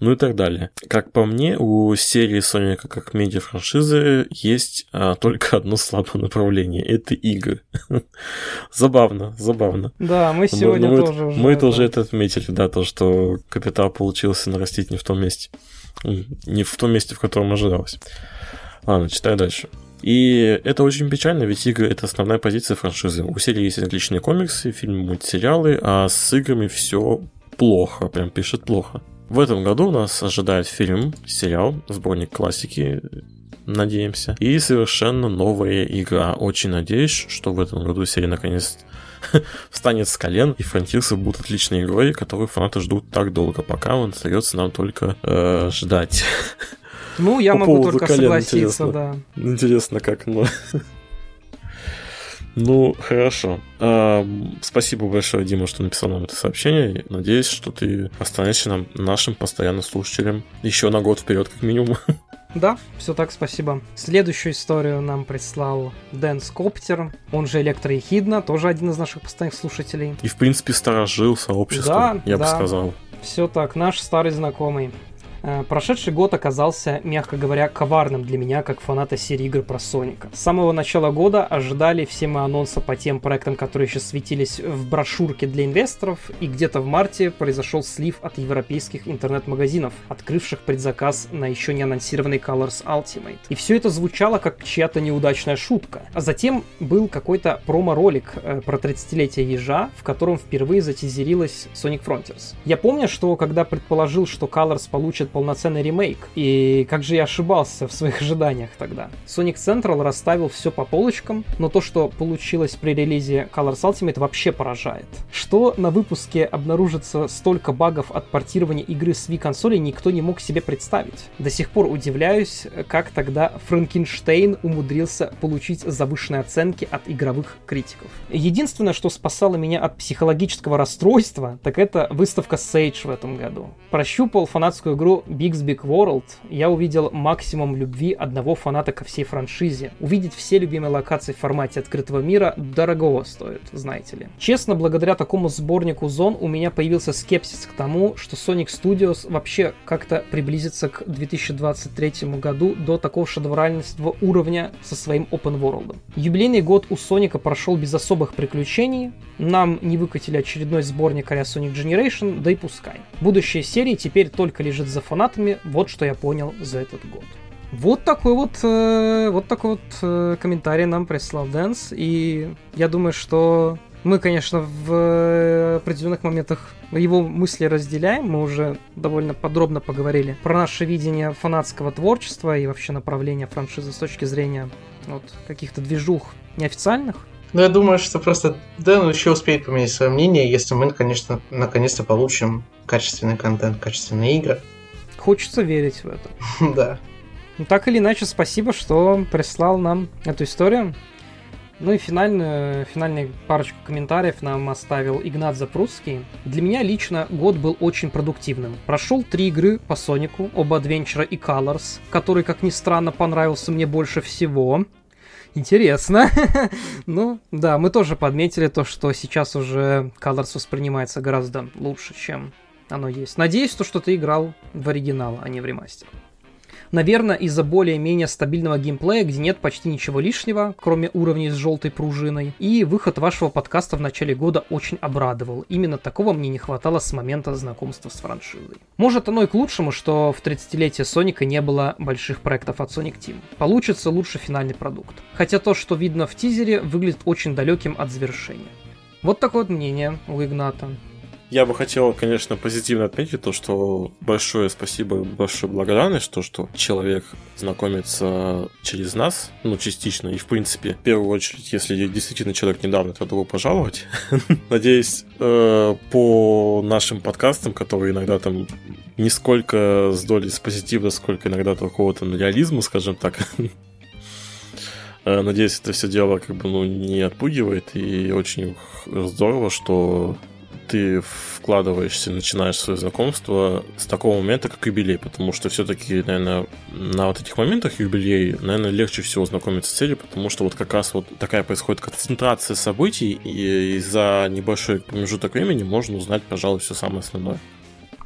ну и так далее. Как по мне, у серии Соника как медиа-франшизы есть а, только одно слабое направление — это игры. забавно, забавно. Да, мы сегодня мы, тоже Мы, мы тоже это отметили, да, то, что капитал получился нарастить не в том месте. Не в том месте, в котором ожидалось. Ладно, читаю дальше. И это очень печально, ведь игры — это основная позиция франшизы. У серии есть отличные комиксы, фильмы, мультсериалы, а с играми все плохо, прям пишет плохо. В этом году нас ожидает фильм, сериал, сборник классики, надеемся, и совершенно новая игра. Очень надеюсь, что в этом году серия наконец встанет с колен, и фронтирсы будут отличной игрой, которую фанаты ждут так долго, пока он остается нам только э, ждать. Ну, я По могу только колен, согласиться, интересно. да. Интересно, как, но... Ну, хорошо. А, спасибо большое, Дима, что написал нам это сообщение. Надеюсь, что ты останешься нам, нашим постоянным слушателем еще на год вперед, как минимум. Да, все так, спасибо. Следующую историю нам прислал Дэн Скоптер, он же Электроехидна, тоже один из наших постоянных слушателей. И, в принципе, сторожил сообщество, да, я да. бы сказал. Все так, наш старый знакомый. Э, прошедший год оказался, мягко говоря, коварным для меня, как фаната серии игр про Соника. С самого начала года ожидали все мы анонса по тем проектам, которые еще светились в брошюрке для инвесторов, и где-то в марте произошел слив от европейских интернет-магазинов, открывших предзаказ на еще не анонсированный Colors Ultimate. И все это звучало как чья-то неудачная шутка. А затем был какой-то промо-ролик э, про 30-летие ежа, в котором впервые затизерилась Sonic Frontiers. Я помню, что когда предположил, что Colors получит полноценный ремейк. И как же я ошибался в своих ожиданиях тогда. Sonic Central расставил все по полочкам, но то, что получилось при релизе Colors Ultimate, вообще поражает. Что на выпуске обнаружится столько багов от портирования игры с Wii консолей, никто не мог себе представить. До сих пор удивляюсь, как тогда Франкенштейн умудрился получить завышенные оценки от игровых критиков. Единственное, что спасало меня от психологического расстройства, так это выставка Sage в этом году. Прощупал фанатскую игру Big's Big World я увидел максимум любви одного фаната ко всей франшизе. Увидеть все любимые локации в формате открытого мира дорогого стоит, знаете ли. Честно, благодаря такому сборнику зон у меня появился скепсис к тому, что Sonic Studios вообще как-то приблизится к 2023 году до такого шедеврального уровня со своим open world. Юбилейный год у Соника прошел без особых приключений, нам не выкатили очередной сборник а Sonic Generation, да и пускай. Будущее серии теперь только лежит за фанатами, вот что я понял за этот год. Вот такой вот, э, вот такой вот э, комментарий нам прислал Дэнс, и я думаю, что мы, конечно, в определенных моментах его мысли разделяем. Мы уже довольно подробно поговорили про наше видение фанатского творчества и вообще направления франшизы с точки зрения вот, каких-то движух неофициальных. Ну, я думаю, что просто Дэн еще успеет поменять свое мнение, если мы, конечно, наконец-то получим качественный контент, качественные игры. Хочется верить в это. да. Ну, так или иначе, спасибо, что прислал нам эту историю. Ну и финальную, финальную парочку комментариев нам оставил Игнат Запрудский. Для меня лично год был очень продуктивным. Прошел три игры по Сонику, оба Адвенчера и Colors, который, как ни странно, понравился мне больше всего. Интересно. ну, да, мы тоже подметили то, что сейчас уже Colors воспринимается гораздо лучше, чем оно есть. Надеюсь, то, что ты играл в оригинал, а не в ремастер. Наверное, из-за более-менее стабильного геймплея, где нет почти ничего лишнего, кроме уровней с желтой пружиной. И выход вашего подкаста в начале года очень обрадовал. Именно такого мне не хватало с момента знакомства с франшизой. Может оно и к лучшему, что в 30-летие Соника не было больших проектов от Sonic Team. Получится лучше финальный продукт. Хотя то, что видно в тизере, выглядит очень далеким от завершения. Вот такое вот мнение у Игната. Я бы хотел, конечно, позитивно отметить то, что большое спасибо, большое благодарность, то, что человек знакомится через нас, ну, частично, и, в принципе, в первую очередь, если действительно человек недавно, то добро пожаловать. Надеюсь, э, по нашим подкастам, которые иногда там не сколько с долей с позитива, сколько иногда какого-то реализма, скажем так, э, Надеюсь, это все дело как бы ну, не отпугивает, и очень здорово, что ты вкладываешься, начинаешь свое знакомство с такого момента, как юбилей, потому что все-таки, наверное, на вот этих моментах юбилей, наверное, легче всего знакомиться с целью, потому что вот как раз вот такая происходит концентрация событий, и за небольшой промежуток времени можно узнать, пожалуй, все самое основное.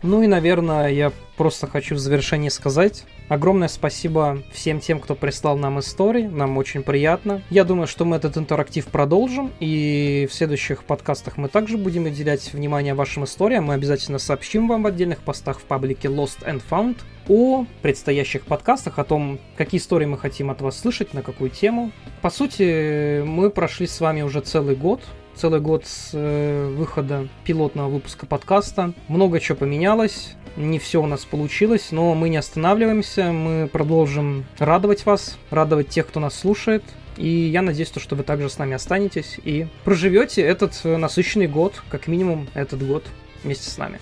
Ну и, наверное, я просто хочу в завершении сказать, Огромное спасибо всем тем, кто прислал нам истории, нам очень приятно. Я думаю, что мы этот интерактив продолжим, и в следующих подкастах мы также будем уделять внимание вашим историям. Мы обязательно сообщим вам в отдельных постах в паблике Lost and Found о предстоящих подкастах, о том, какие истории мы хотим от вас слышать, на какую тему. По сути, мы прошли с вами уже целый год, целый год с э, выхода пилотного выпуска подкаста. Много чего поменялось, не все у нас получилось, но мы не останавливаемся, мы продолжим радовать вас, радовать тех, кто нас слушает. И я надеюсь, что вы также с нами останетесь и проживете этот э, насыщенный год, как минимум этот год вместе с нами.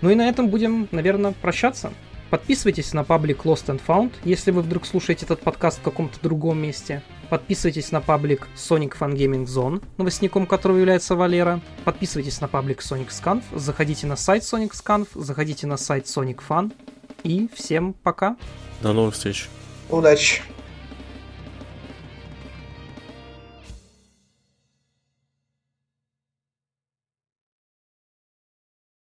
Ну и на этом будем, наверное, прощаться. Подписывайтесь на паблик Lost and Found, если вы вдруг слушаете этот подкаст в каком-то другом месте. Подписывайтесь на паблик Sonic Fan Gaming Zone, новостником которого является Валера. Подписывайтесь на паблик Sonic Scanf, заходите на сайт Sonic Scanf, заходите на сайт Sonic Fan. И всем пока. До новых встреч. Удачи.